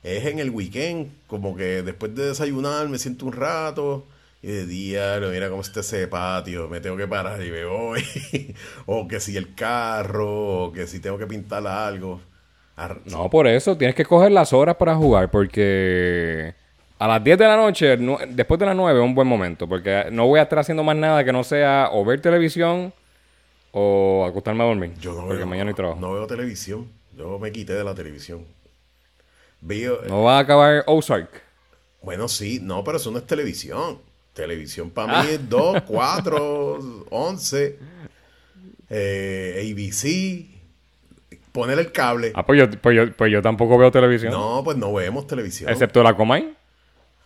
Es en el weekend, como que después de desayunar me siento un rato y de día, mira cómo está ese patio, me tengo que parar y me voy. o que si el carro, o que si tengo que pintar algo. No, por eso tienes que coger las horas para jugar, porque a las 10 de la noche, después de las 9 es un buen momento, porque no voy a estar haciendo más nada que no sea o ver televisión o acostarme a dormir. Yo no porque veo, mañana hay trabajo. No veo televisión. Yo me quité de la televisión. No va a acabar Ozark. Bueno, sí, no, pero eso no es televisión. Televisión para mí es 2, 4, 11, ABC, poner el cable. Ah, pues yo, pues, yo, pues yo tampoco veo televisión. No, pues no vemos televisión. Excepto la Comay.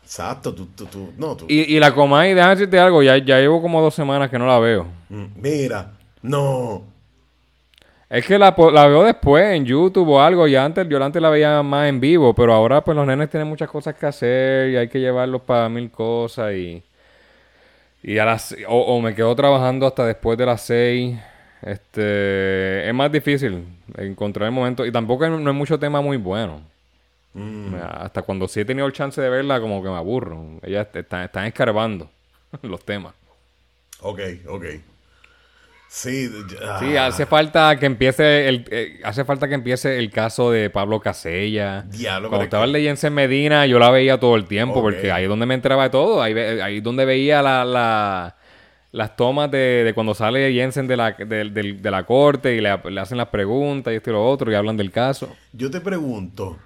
Exacto, tú, tú, tú, no, tú. Y, y la Comay, déjame decirte algo, ya, ya llevo como dos semanas que no la veo. Mm, mira, no. Es que la, la, veo después en YouTube o algo. Y antes, yo antes la veía más en vivo. Pero ahora, pues los nenes tienen muchas cosas que hacer. Y hay que llevarlos para mil cosas. Y, y a las, o, me quedo trabajando hasta después de las seis. Este, es más difícil encontrar el momento. Y tampoco no hay mucho tema muy bueno. Mm. Hasta cuando sí he tenido el chance de verla, como que me aburro. Ellas están, están escarbando los temas. Ok, ok. Sí, sí, hace falta que empiece el eh, hace falta que empiece el caso de Pablo Casella. Cuando estaba leyendo en Medina, yo la veía todo el tiempo, porque ahí es donde me entraba de todo. Ahí, ahí es donde veía la, las tomas de, cuando sale Jensen de la, de, la corte y le, hacen las preguntas y esto y lo otro y hablan del caso. Yo te pregunto,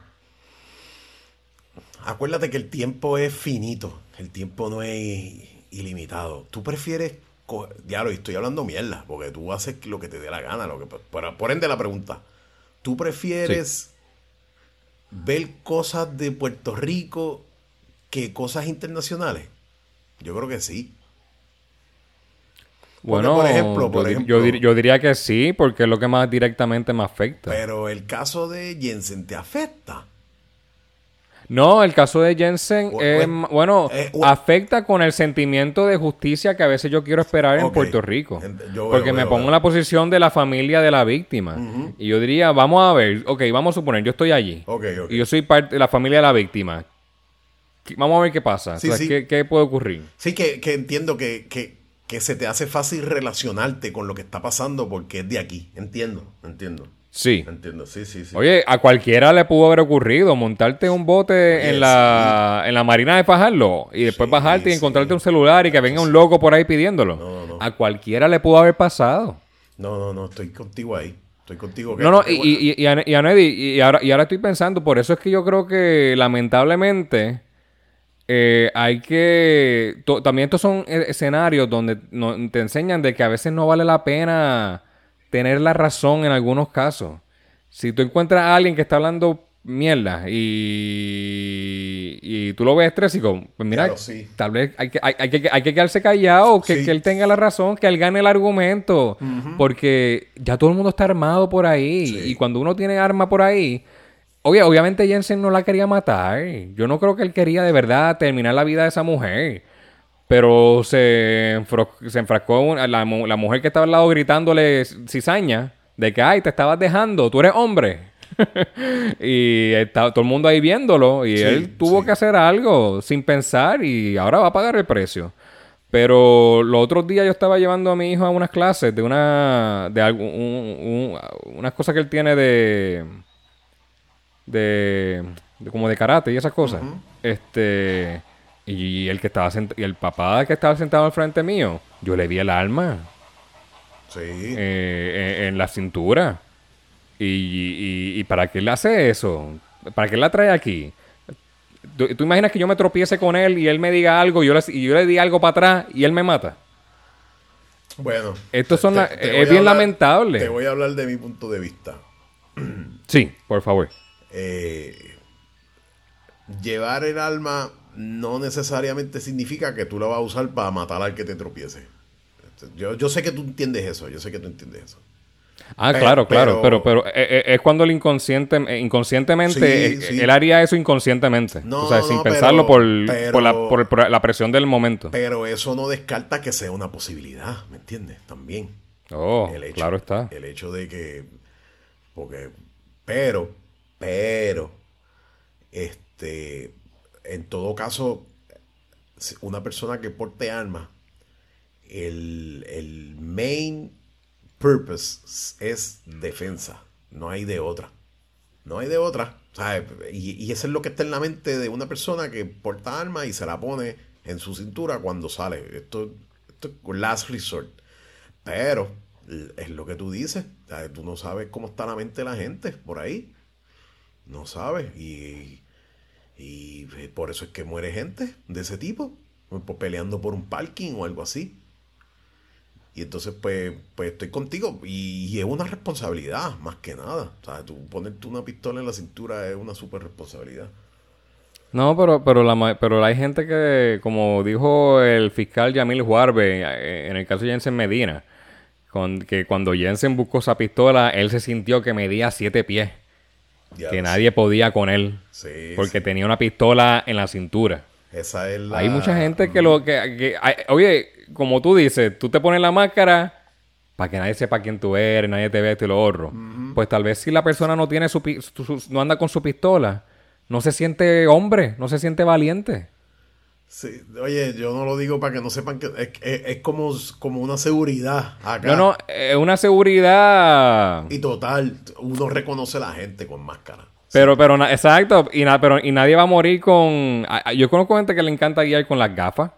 acuérdate que el tiempo es finito, el tiempo no es ilimitado. ¿Tú prefieres Diablo, y estoy hablando mierda, porque tú haces lo que te dé la gana. Lo que, por, ende, la pregunta: ¿tú prefieres ver cosas de Puerto Rico que cosas internacionales? Yo creo que sí. bueno, por ejemplo, por yo, ejemplo yo, diría que sí, porque es lo que más directamente me afecta. Pero el caso de Jensen te afecta. No, el caso de Jensen, es, bueno, eh, afecta con el sentimiento de justicia que a veces yo quiero esperar en Puerto Rico. porque me pongo en la posición de la familia de la víctima. Y yo diría, vamos a ver, ok, vamos a suponer, yo estoy allí. y yo soy parte de la familia de la víctima. Vamos a ver qué pasa. ¿qué, puede ocurrir? Sí, que, entiendo que, que se te hace fácil relacionarte con lo que está pasando porque es de aquí. Entiendo, entiendo. Sí. Entiendo, sí, sí, sí. Oye, a cualquiera le pudo haber ocurrido montarte un bote en, la, en la marina de Fajardo y después bajarte y encontrarte un celular y que venga un loco por ahí pidiéndolo. No, no. A cualquiera le pudo haber pasado. No, no, no, estoy contigo ahí. Estoy contigo. no, no, y, y, y, y, y, ahora, y ahora estoy pensando, por eso es que yo creo que lamentablemente eh, hay que... también estos son e, escenarios donde te enseñan de que a veces no vale la pena tener la razón en algunos casos. Si tú encuentras a alguien que está hablando mierda y, y tú lo ves estrésico, pues mira, tal vez hay que, hay, que, hay que quedarse callado, que, que, él tenga la razón, que él gane el argumento, porque ya todo el mundo está armado por ahí. Y cuando uno tiene arma por ahí, obviamente Jensen no la quería matar, yo no creo que él quería de verdad terminar la vida de esa mujer. Pero se, se enfrascó la, la, mujer que estaba al lado gritándole cizaña de que, ay, te estabas dejando, tú eres hombre. y estaba todo el mundo ahí viéndolo y él tuvo que hacer algo sin pensar y ahora va a pagar el precio. Pero los otros días yo estaba llevando a mi hijo a unas clases de una de algo, unas cosas que él tiene de, de, como de karate y esas cosas. Este y el que estaba y el papá que estaba sentado al frente mío, yo le vi el alma. Sí. Eh, en, la cintura. Y, y, para qué le hace eso? ¿Para qué la trae aquí? ¿Tú, imaginas que yo me tropiece con él y él me diga algo y yo le, y yo le di algo para atrás y él me mata? Bueno. Esto son es bien lamentable. Te voy a hablar de mi punto de vista. Sí, por favor. Eh, llevar el alma no necesariamente significa que tú la vas a usar para matar al que te tropiece. Yo, yo sé que tú entiendes eso, yo sé que tú entiendes eso. Ah, claro, claro, pero, pero, eh, eh, es cuando el inconsciente, eh, inconscientemente, él haría eso inconscientemente. o sea, sin pensarlo por, la, presión del momento. Pero eso no descarta que sea una posibilidad, ¿me entiendes? También. Oh, claro está. El hecho de que, porque, pero, pero, este, en todo caso, una persona que porte armas, el, el main purpose es defensa. No hay de otra. No hay de otra. Y, y, eso es lo que está en la mente de una persona que porta armas y se la pone en su cintura cuando sale. Esto es last resort. Pero es lo que tú dices. Tú no sabes cómo está la mente de la gente por ahí. No sabes. Y, y por eso es que muere gente de ese tipo. Peleando por un parking o algo así. Y entonces, pues, pues estoy contigo. Y, es una responsabilidad, más que nada. O sea, tú ponerte una pistola en la cintura es una súper responsabilidad. No, pero, pero, la, pero hay gente que, como dijo el fiscal Yamil Juarbe, eh, en el caso de Jensen Medina, con, que cuando Jensen buscó esa pistola, él se sintió que medía siete pies. Que nadie podía con él. porque tenía una pistola en la cintura. Esa es Hay mucha gente que lo... que, oye, como tú dices, tú te pones la máscara para que nadie sepa quién tú eres, nadie te ve esto y lo otro. Pues tal vez si la persona no tiene su, no anda con su pistola, no se siente hombre, no se siente valiente. Sí, oye, yo no lo digo para que no sepan que es, como, como una seguridad acá. No, no, es una seguridad. Y total, uno reconoce a la gente con máscara. Pero, pero, exacto, y, pero, y nadie va a morir con... Yo conozco gente que le encanta guiar con las gafas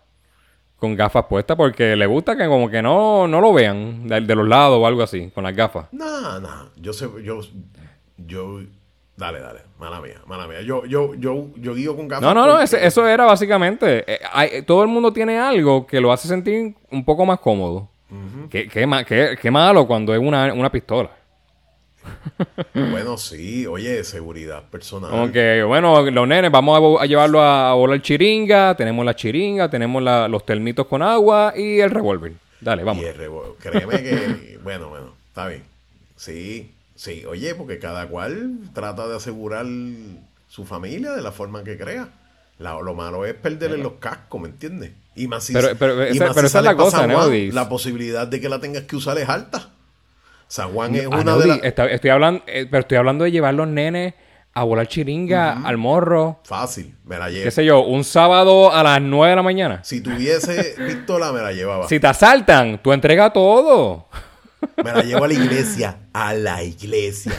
con gafas puestas porque le gusta que como que no, no lo vean de, los lados o algo así, con las gafas. No, no, yo sé, yo, yo, dale, dale, mala mía, mala mía. Yo, yo, yo, yo guío con gafas. No, no, no, eso era básicamente, eh, todo el mundo tiene algo que lo hace sentir un poco más cómodo. qué, qué, malo cuando es una, una pistola. bueno, sí, oye, seguridad personal. Aunque, bueno, los nenes, vamos a, llevarlo a, volar chiringa. Tenemos la chiringa, tenemos los termitos con agua y el revólver. Dale, vamos. Créeme que, bueno, bueno, está bien. Sí, sí, oye, porque cada cual trata de asegurar su familia de la forma que crea. lo malo es perderle los cascos, ¿me entiendes? Y más si, pero, esa, es la cosa, ¿no? La posibilidad de que la tengas que usar es alta. San Juan es una de las... estoy hablando, eh, pero estoy hablando de llevar los nenes a volar chiringa, al morro. Fácil, me la llevo. ¿Qué sé yo? Un sábado a las 9 de la mañana. Si tuviese pistola, me la llevaba. Si te asaltan, tú entregas todo. Me la llevo a la iglesia. A la iglesia.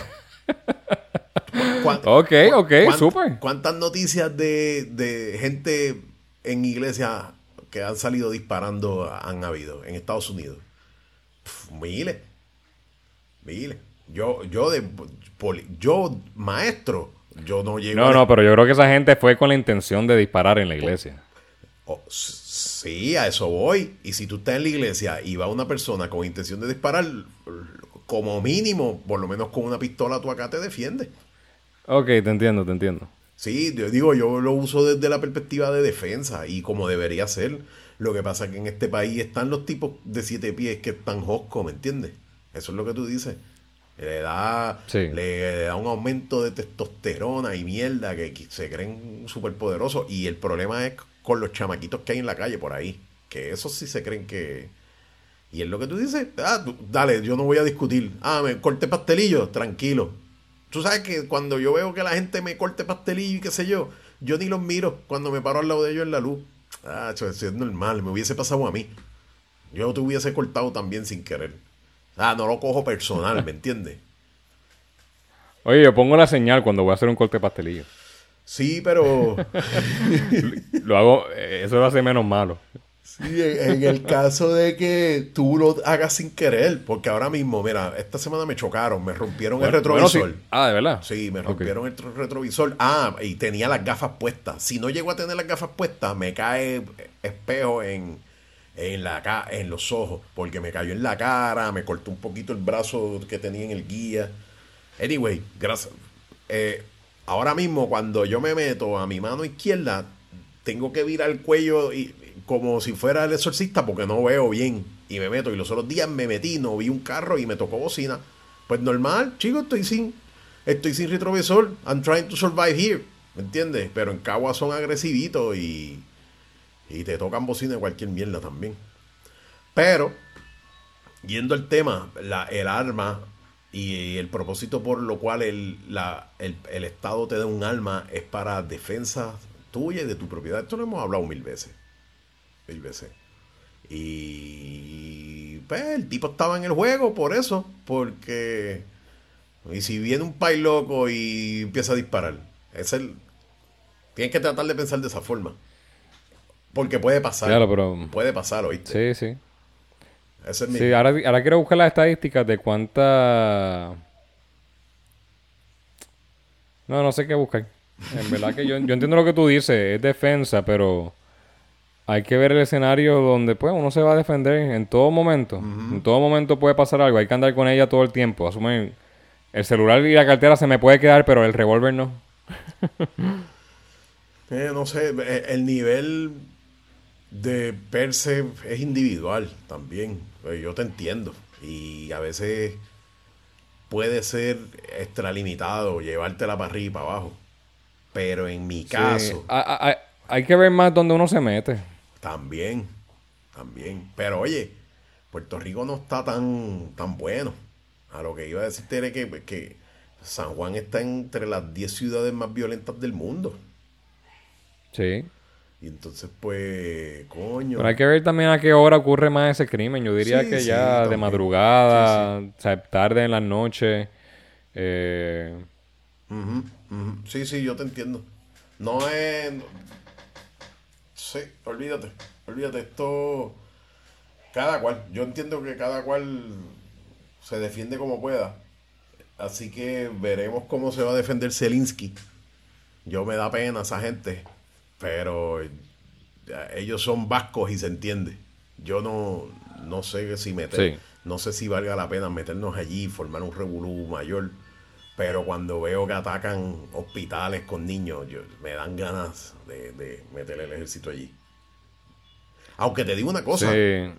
ok, ok, súper. ¿Cuántas noticias de, de gente en iglesia que han salido disparando han habido en Estados Unidos? miles. Mire, yo, yo de yo maestro, yo no llego. No, no, pero yo creo que esa gente fue con la intención de disparar en la iglesia. Oh, sí, a eso voy. Y si tú estás en la iglesia y va una persona con intención de disparar, como mínimo, por lo menos con una pistola, tú acá te defiendes. Ok, te entiendo, te entiendo. Sí, yo digo, yo lo uso desde la perspectiva de defensa y como debería ser. Lo que pasa es que en este país están los tipos de siete pies que están josco, ¿me entiendes? Eso es lo que tú dices. Le da, le da un aumento de testosterona y mierda que, se creen súper poderosos. Y el problema es con los chamaquitos que hay en la calle por ahí. Que esos sí se creen que... Y es lo que tú dices. Ah, dale, yo no voy a discutir. Ah, me corte pastelillo, tranquilo. Tú sabes que cuando yo veo que la gente me corte pastelillo y qué sé yo, yo ni los miro cuando me paro al lado de ellos en la luz. Ah, eso es normal, me hubiese pasado a mí. Yo te hubiese cortado también sin querer. Ah, no lo cojo personal, ¿me entiendes? Oye, yo pongo la señal cuando voy a hacer un corte pastelillo. Sí, pero. lo hago, eh, eso lo hace menos malo. Sí, en, el caso de que tú lo hagas sin querer, porque ahora mismo, mira, esta semana me chocaron, me rompieron el retrovisor. Ah, ¿de verdad? Sí, me rompieron el retrovisor. Ah, y tenía las gafas puestas. Si no llego a tener las gafas puestas, me cae espejo en, en, la, en los ojos, porque me cayó en la cara, me cortó un poquito el brazo que tenía en el guía. Anyway, gracias. Eh, ahora mismo, cuando yo me meto a mi mano izquierda, tengo que virar el cuello y, como si fuera el exorcista porque no veo bien. Y me meto. Y los otros días me metí, no vi un carro y me tocó bocina. Pues normal, chico, estoy sin, estoy sin retrovisor. I'm trying to survive here. ¿Me entiendes? Pero en Cagua son agresivitos y, y te tocan bocina de cualquier mierda también. Pero, yendo al tema, la, el arma y el propósito por lo cual el, la, el, el, Estado te da un arma es para defensa tuya y de tu propiedad. Esto lo hemos hablado mil veces. Mil veces. Y pues el tipo estaba en el juego por eso. Porque... Y si viene un país loco y empieza a disparar. Es el... Tienes que tratar de pensar de esa forma. Porque puede pasar. Claro, pero... Puede pasar, ¿oíste? Sí, sí. Sí, ahora, ahora quiero buscar las estadísticas de cuánta... No, no sé qué buscar. En verdad que yo, yo entiendo lo que tú dices, es defensa, pero hay que ver el escenario donde pues uno se va a defender en todo momento. En todo momento puede pasar algo, hay que andar con ella todo el tiempo. Asume el celular y la cartera se me puede quedar, pero el revólver no. eh, no sé, eh, el nivel de perse es individual también. Pues, yo te entiendo. Y a veces puede ser extralimitado, llevártela para arriba y para abajo. Pero en mi caso. Hay, que ver más dónde uno se mete. También, también. Pero oye, Puerto Rico no está tan, tan bueno. A lo que iba a decirte era que, que San Juan está entre las 10 ciudades más violentas del mundo. Sí. Y entonces, pues, coño. Pero hay que ver también a qué hora ocurre más ese crimen. Yo diría que ya de madrugada, o sea, tarde en la noche. Eh... Sí, sí, yo te entiendo. No es. Sí, olvídate. Olvídate, esto. Cada cual. Yo entiendo que cada cual se defiende como pueda. Así que veremos cómo se va a defender Zelinsky. Yo me da pena esa gente pero ellos son vascos y se entiende. Yo no, no sé si meter, no sé si valga la pena meternos allí formar un revolú mayor. Pero cuando veo que atacan hospitales con niños, me dan ganas de, meter el ejército allí. Aunque te digo una cosa,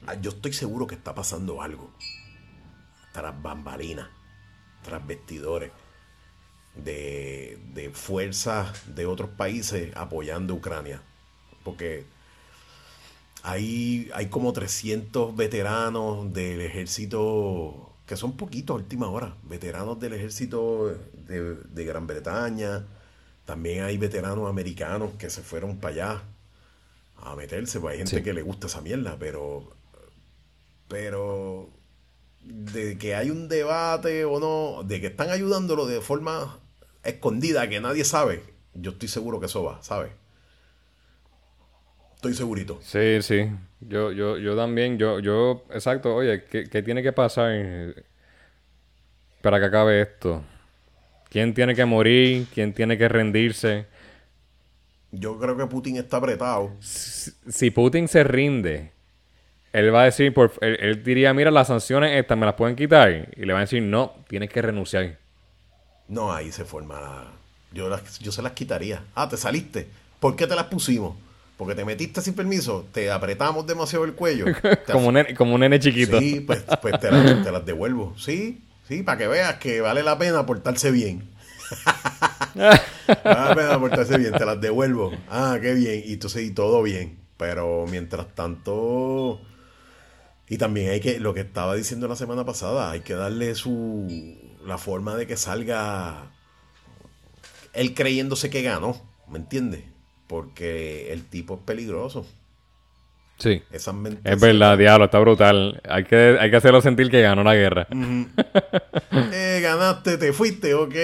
ah, yo estoy seguro que está pasando algo. Tras bambalinas, tras vestidores de, de fuerzas de otros países apoyando a Ucrania. Porque hay, hay como 300 veteranos del ejército, que son poquitos a última hora, veteranos del ejército de, Gran Bretaña. También hay veteranos americanos que se fueron para allá a meterse, pues hay gente que le gusta esa mierda, pero pero de que hay un debate o no, de que están ayudándolo de forma escondida que nadie sabe, yo estoy seguro que eso va, ¿sabes? Estoy segurito. Sí, sí. Yo, yo, yo también, yo, yo, exacto, oye, ¿qué, tiene que pasar para que acabe esto? ¿Quién tiene que morir? ¿Quién tiene que rendirse? Yo creo que Putin está apretado. Si, Putin se rinde, él va a decir, por, él, él, diría, mira, las sanciones estas me las pueden quitar. Y le va a decir, no, tienes que renunciar. No, ahí se forma la... Yo, yo se las quitaría. Ah, te saliste. ¿Por qué te las pusimos? Porque te metiste sin permiso, te apretamos demasiado el cuello. como, un nene, como un nene chiquito. Sí, pues, pues te, las, devuelvo. Sí, sí, para que veas que vale la pena portarse bien. vale la pena portarse bien, te las devuelvo. Ah, qué bien. Y entonces, y todo bien. Pero mientras tanto... Y también hay que, lo que estaba diciendo la semana pasada, hay que darle su, la forma de que salga él creyéndose que ganó, ¿me entiendes? Porque el tipo es peligroso. Sí. es verdad, diablo, está brutal. Hay que, hay que hacerlo sentir que ganó la guerra. eh, ganaste, te fuiste, ok.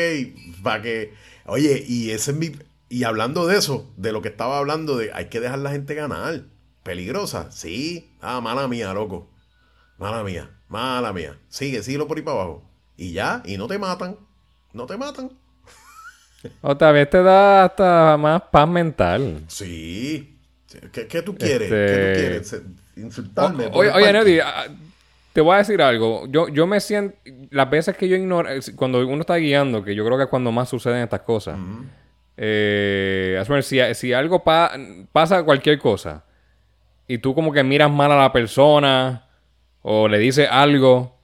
Para que. Oye, y ese es mi. Y hablando de eso, de lo que estaba hablando, de hay que dejar la gente ganar. Peligrosa, sí. Ah, mala mía, loco. Mala mía, mala mía. Sigue, síguelo por ahí para abajo y ya, y no te matan. No te matan. Otra vez te da hasta más paz mental. Sí. ¿Qué, tú quieres? ¿Qué tú este, quieres? Insultarme. oye, oye Nelly, ah, te voy a decir algo. Yo, yo me siento. Las veces que yo ignoro. Cuando uno está guiando, que yo creo que es cuando más suceden estas cosas. eh, si, si algo pasa, cualquier cosa, y tú como que miras mal a la persona, o le dices algo,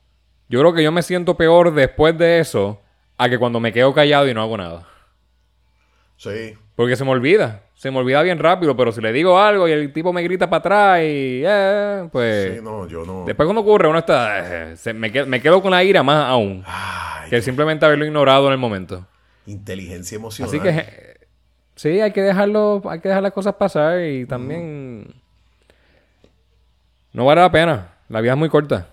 Yo creo que yo me siento peor después de eso a que cuando me quedo callado y no hago nada. Sí. Porque se me olvida. Se me olvida bien rápido, pero si le digo algo y el tipo me grita para atrás y... Eh, pues... Sí, no, yo no. Después cuando ocurre, uno está... eh, se- me, quedo, me quedo con la ira más aún. Ay, Que simplemente haberlo ignorado en el momento. inteligencia emocional. Así que... eh, Sí, hay que dejarlo... Hay que dejar las cosas pasar y también... No vale la pena. La vida es muy corta.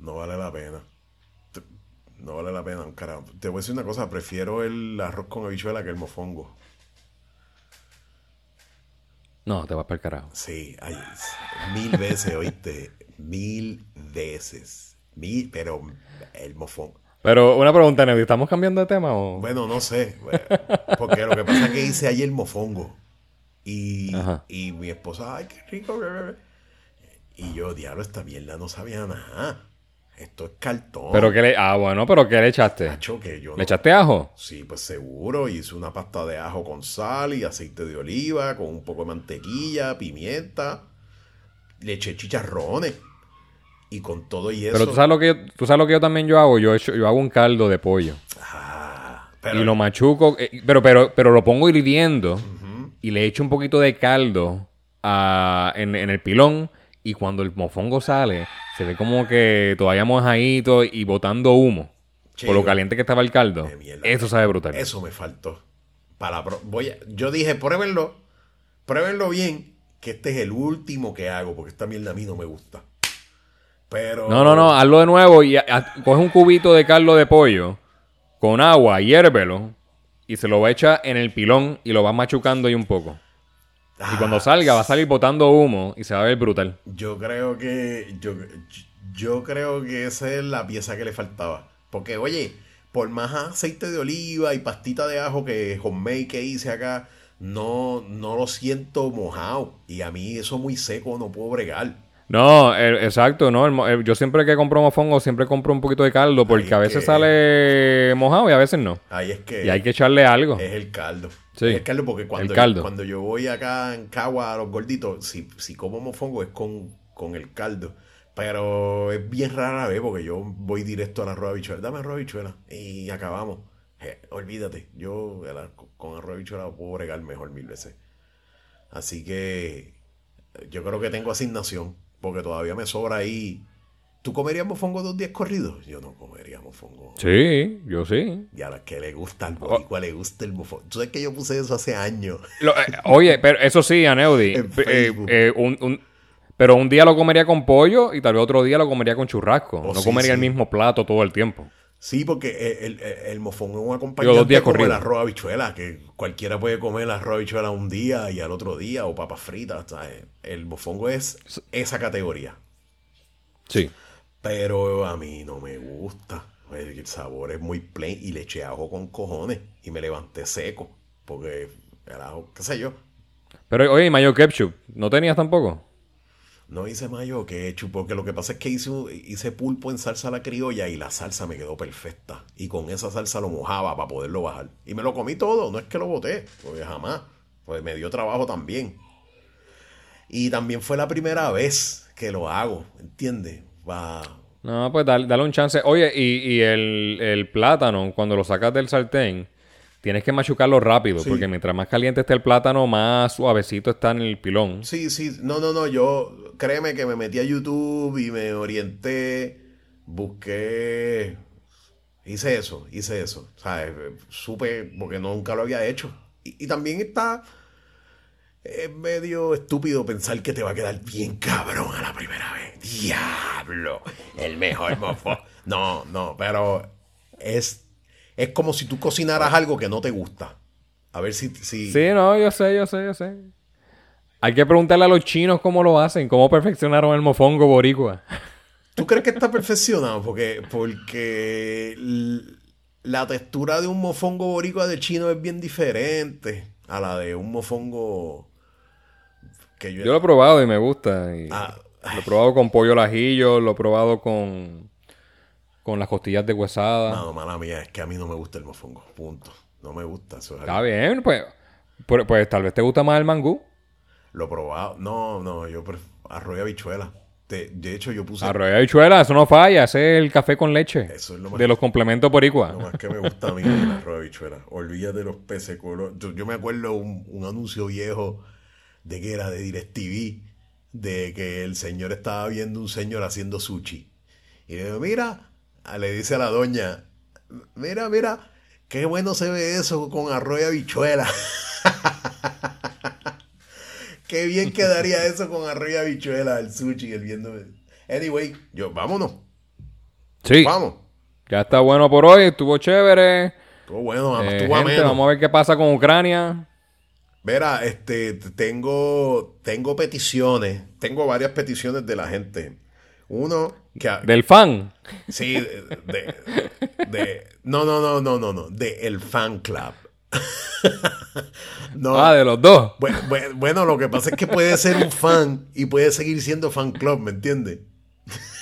No vale la pena. No vale la pena, un carajo. Te voy a decir una cosa, prefiero el arroz con habichuela que el mofongo. No, te vas para el carajo. Sí, ay, mil veces, oíste. Mil veces. Mil, pero el mofongo. Pero una pregunta, Neudi, ¿estamos cambiando de tema o...? Bueno, no sé. Porque lo que pasa es que hice ayer mofongo. Y, y mi esposa, ay, qué rico. Y yo, diablo, esta mierda no sabía nada. Esto es cartón. Pero que le... Ah, bueno, pero ¿qué le echaste? Nacho, que yo ¿Le no- echaste ajo? Sí, pues seguro. Hice una pasta de ajo con sal y aceite de oliva, con un poco de mantequilla, pimienta. Le eché chicharrones. Y con todo y eso. Pero tú sabes lo que yo, tú sabes lo que yo también yo hago. Yo, echo- yo hago un caldo de pollo. Ah, pero y lo machuco. eh, pero, pero, pero lo pongo hirviendo. Y le echo un poquito de caldo a- en, en el pilón. Y cuando el mofongo sale, se ve como que todavía mojadito y botando humo. Por lo caliente que estaba el caldo. Eso sabe brutal. Eso me faltó. Para voy a- yo dije, pruébenlo. Pruébenlo bien. Que este es el último que hago. Porque esta mierda a mí no me gusta. Pero. No, no, no, hazlo de nuevo y a- a- coge un cubito de caldo de pollo con agua, hiérvelo y se lo echa en el pilón y lo vas machucando ahí un poco. Y cuando Ah, salga va a salir botando humo y se va a ver brutal. Yo creo que. Yo, yo creo que esa es la pieza que le faltaba. Porque, oye, por más aceite de oliva y pastita de ajo que homemade que hice acá, no, no lo siento mojado. Y a mí eso muy seco no puedo bregar. No, exacto, no. el yo siempre que compro mofongo siempre compro un poquito de caldo porque a veces que- sale mojado y a veces no. Ahí es que. Y hay que echarle algo. Es el caldo. Sí. El caldo porque cuando, caldo. Cuando yo voy acá en Cagua a los gorditos, si, si como mofongo es con, con el caldo. Pero es bien rara vez porque yo voy directo al arroz de habichuela. Dame arroz de habichuela y acabamos. Olvídate, yo el ar- con arroz de habichuela puedo bregar mejor mil veces. Así que yo creo que tengo asignación porque todavía me sobra ahí. ¿Tú comerías mofongo dos días corridos? Yo no comería mofongo. Sí, yo sí. Y a la que le gusta Oh. al boricua, le gusta el mofongo. Tú sabes que yo puse eso hace años. Lo- eh, oye, pero eso sí, Aneudi. En eh, eh, un- un- pero un día lo comería con pollo y tal vez otro día lo comería con churrasco. Oh, no sí, comería el mismo plato todo el tiempo. Sí, porque el, el, el mofongo es un acompañante dos días como el arroz habichuela, que cualquiera puede comer el arroz habichuela un día y al otro día, o papas fritas. ¿sabes? El mofongo es esa categoría. Sí. Pero a mí no me gusta. El sabor es muy plain y le eché ajo con cojones y me levanté seco. Porque el ajo, qué sé yo, Pero oye, y mayo ketchup, ¿no tenías tampoco? No hice mayo ketchup, porque lo que pasa es que hice, hice pulpo en salsa a la criolla y la salsa me quedó perfecta. Y con esa salsa lo mojaba para poderlo bajar. Y me lo comí todo, no es que lo boté, porque jamás. Pues me dio trabajo también. Y también fue la primera vez que lo hago, ¿entiendes? Va. No, pues dale, dale un chance. Oye, y, y el, el plátano, cuando lo sacas del sartén, tienes que machucarlo rápido, Sí. porque mientras más caliente esté el plátano, más suavecito está en el pilón. Sí, sí, no, no, no, yo créeme que me metí a YouTube y me orienté, busqué, hice eso, hice eso, ¿sabes? Supe, porque nunca lo había hecho. Y, y también está, es medio estúpido pensar que te va a quedar bien cabrón a la primera vez. Diablo, el mejor mofo. No, no, pero es, es como si tú cocinaras algo que no te gusta. A ver si... si Sí, no, yo sé, yo sé, yo sé. Hay que preguntarle a los chinos cómo lo hacen, cómo perfeccionaron el mofongo boricua. ¿Tú crees que está perfeccionado? Porque, porque la textura de un mofongo boricua de chino es bien diferente a la de un mofongo que yo... Yo lo he probado y me gusta. y Ah, lo he probado con pollo al ajillo, lo he probado con, con las costillas de huesada. No, mala mía, es que a mí no me gusta el mofongo. Punto. No me gusta. Eso es Está bien, pues, pues, pues tal vez te gusta más el mangú. Lo he probado. No, no, yo y habichuela. de hecho, yo puse. Arroyo de habichuela, eso no falla. Ese es el café con leche. Eso es lo más. De los complementos por igual. Lo más que me gusta a mí el arroyo de habichuela. Olvídate de los peces color. Yo, me acuerdo un, un, anuncio viejo de que era de DirecTV. De que el señor estaba viendo un señor haciendo sushi. Y le digo, mira, le dice a la doña, mira, mira, qué bueno se ve eso con arroyo de habichuela. Qué bien quedaría eso con arriba bichuela, el sushi, el viendo. Anyway, yo, vámonos. Sí. Vamos. Ya está bueno por hoy, estuvo chévere. Estuvo bueno, eh, Vamos a ver qué pasa con Ucrania. Verá, este, tengo, tengo peticiones, tengo varias peticiones de la gente. Uno que... ¿Del fan? Sí, de, de, no, no, no, no, no, no, de el fan club. no. Ah, de los dos. Bueno, lo que pasa es que puede ser un fan y puede seguir siendo fan club, ¿me entiendes?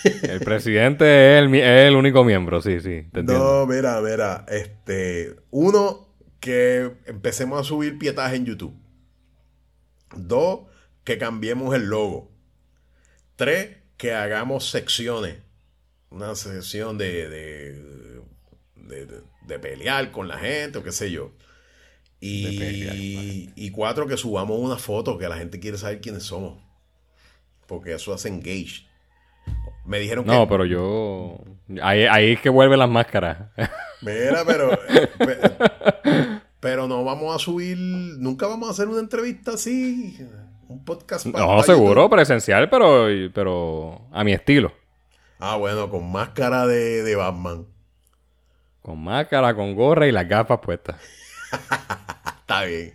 El presidente es el, único miembro, sí, sí. no, mira, mira. Este, uno, que empecemos a subir pietaje en YouTube. Dos, que cambiemos el logo. Tres, que hagamos secciones. Una sección de, de, de pelear con la gente o qué sé yo. Y, cuatro, que subamos una foto que la gente quiere saber quiénes somos. Porque eso hace engage. Me dijeron que. No, pero yo. Ahí, ahí es que vuelven las máscaras. Mira, pero. pero no vamos a subir. Nunca vamos a hacer una entrevista así. Un podcast No, seguro, presencial, pero, pero a mi estilo. Ah, bueno, con máscara de, de Batman. Con máscara, con gorra y las gafas puestas. está bien.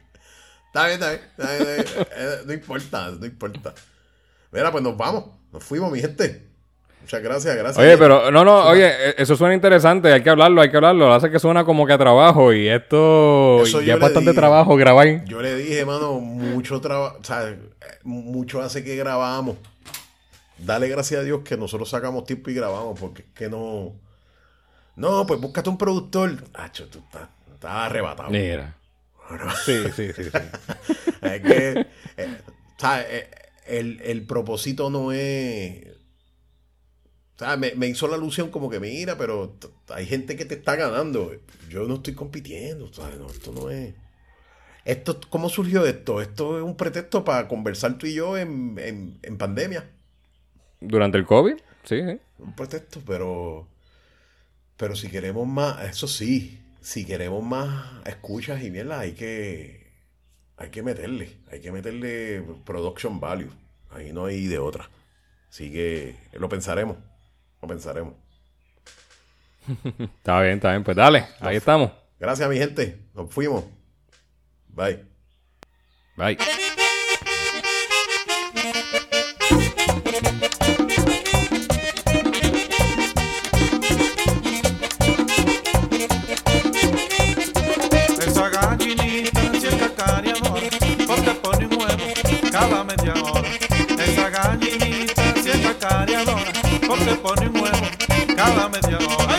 Está bien, está bien. Eh, no importa, no importa. Mira, pues nos vamos. Nos fuimos, mi gente. Muchas gracias, gracias. Oye, pero no, no, oye, e, eso suena interesante, hay que hablarlo, hay que hablarlo. Lo hace que suena como que a trabajo y esto ya es bastante trabajo grabar. Yo le dije, mano, mucho trabajo, o sea, mucho hace que grabamos. Dale gracias a Dios que nosotros sacamos tiempo y grabamos, porque es que no. No, pues búscate un productor. Hacho, tú estás, estás arrebatado. Mira. Sí, sí, sí. es que, eh, eh, el, el, propósito no es... Sea, me, hizo la alusión como que, mira, pero hay gente que te está ganando. Yo no estoy compitiendo. No, esto no es... Esto, ¿Cómo surgió esto? Esto es un pretexto para conversar tú y yo en, en, pandemia. ¿Durante el COVID? Sí, sí. Un pretexto, pero... Pero si queremos más, eso sí, si queremos más escuchas y mierda, hay que, hay que meterle, hay que meterle production value. Ahí no hay de otra. Así que lo pensaremos, lo pensaremos. está bien, está bien, pues dale, ahí estamos. Gracias, mi gente, nos fuimos. Bye. Bye. porque cada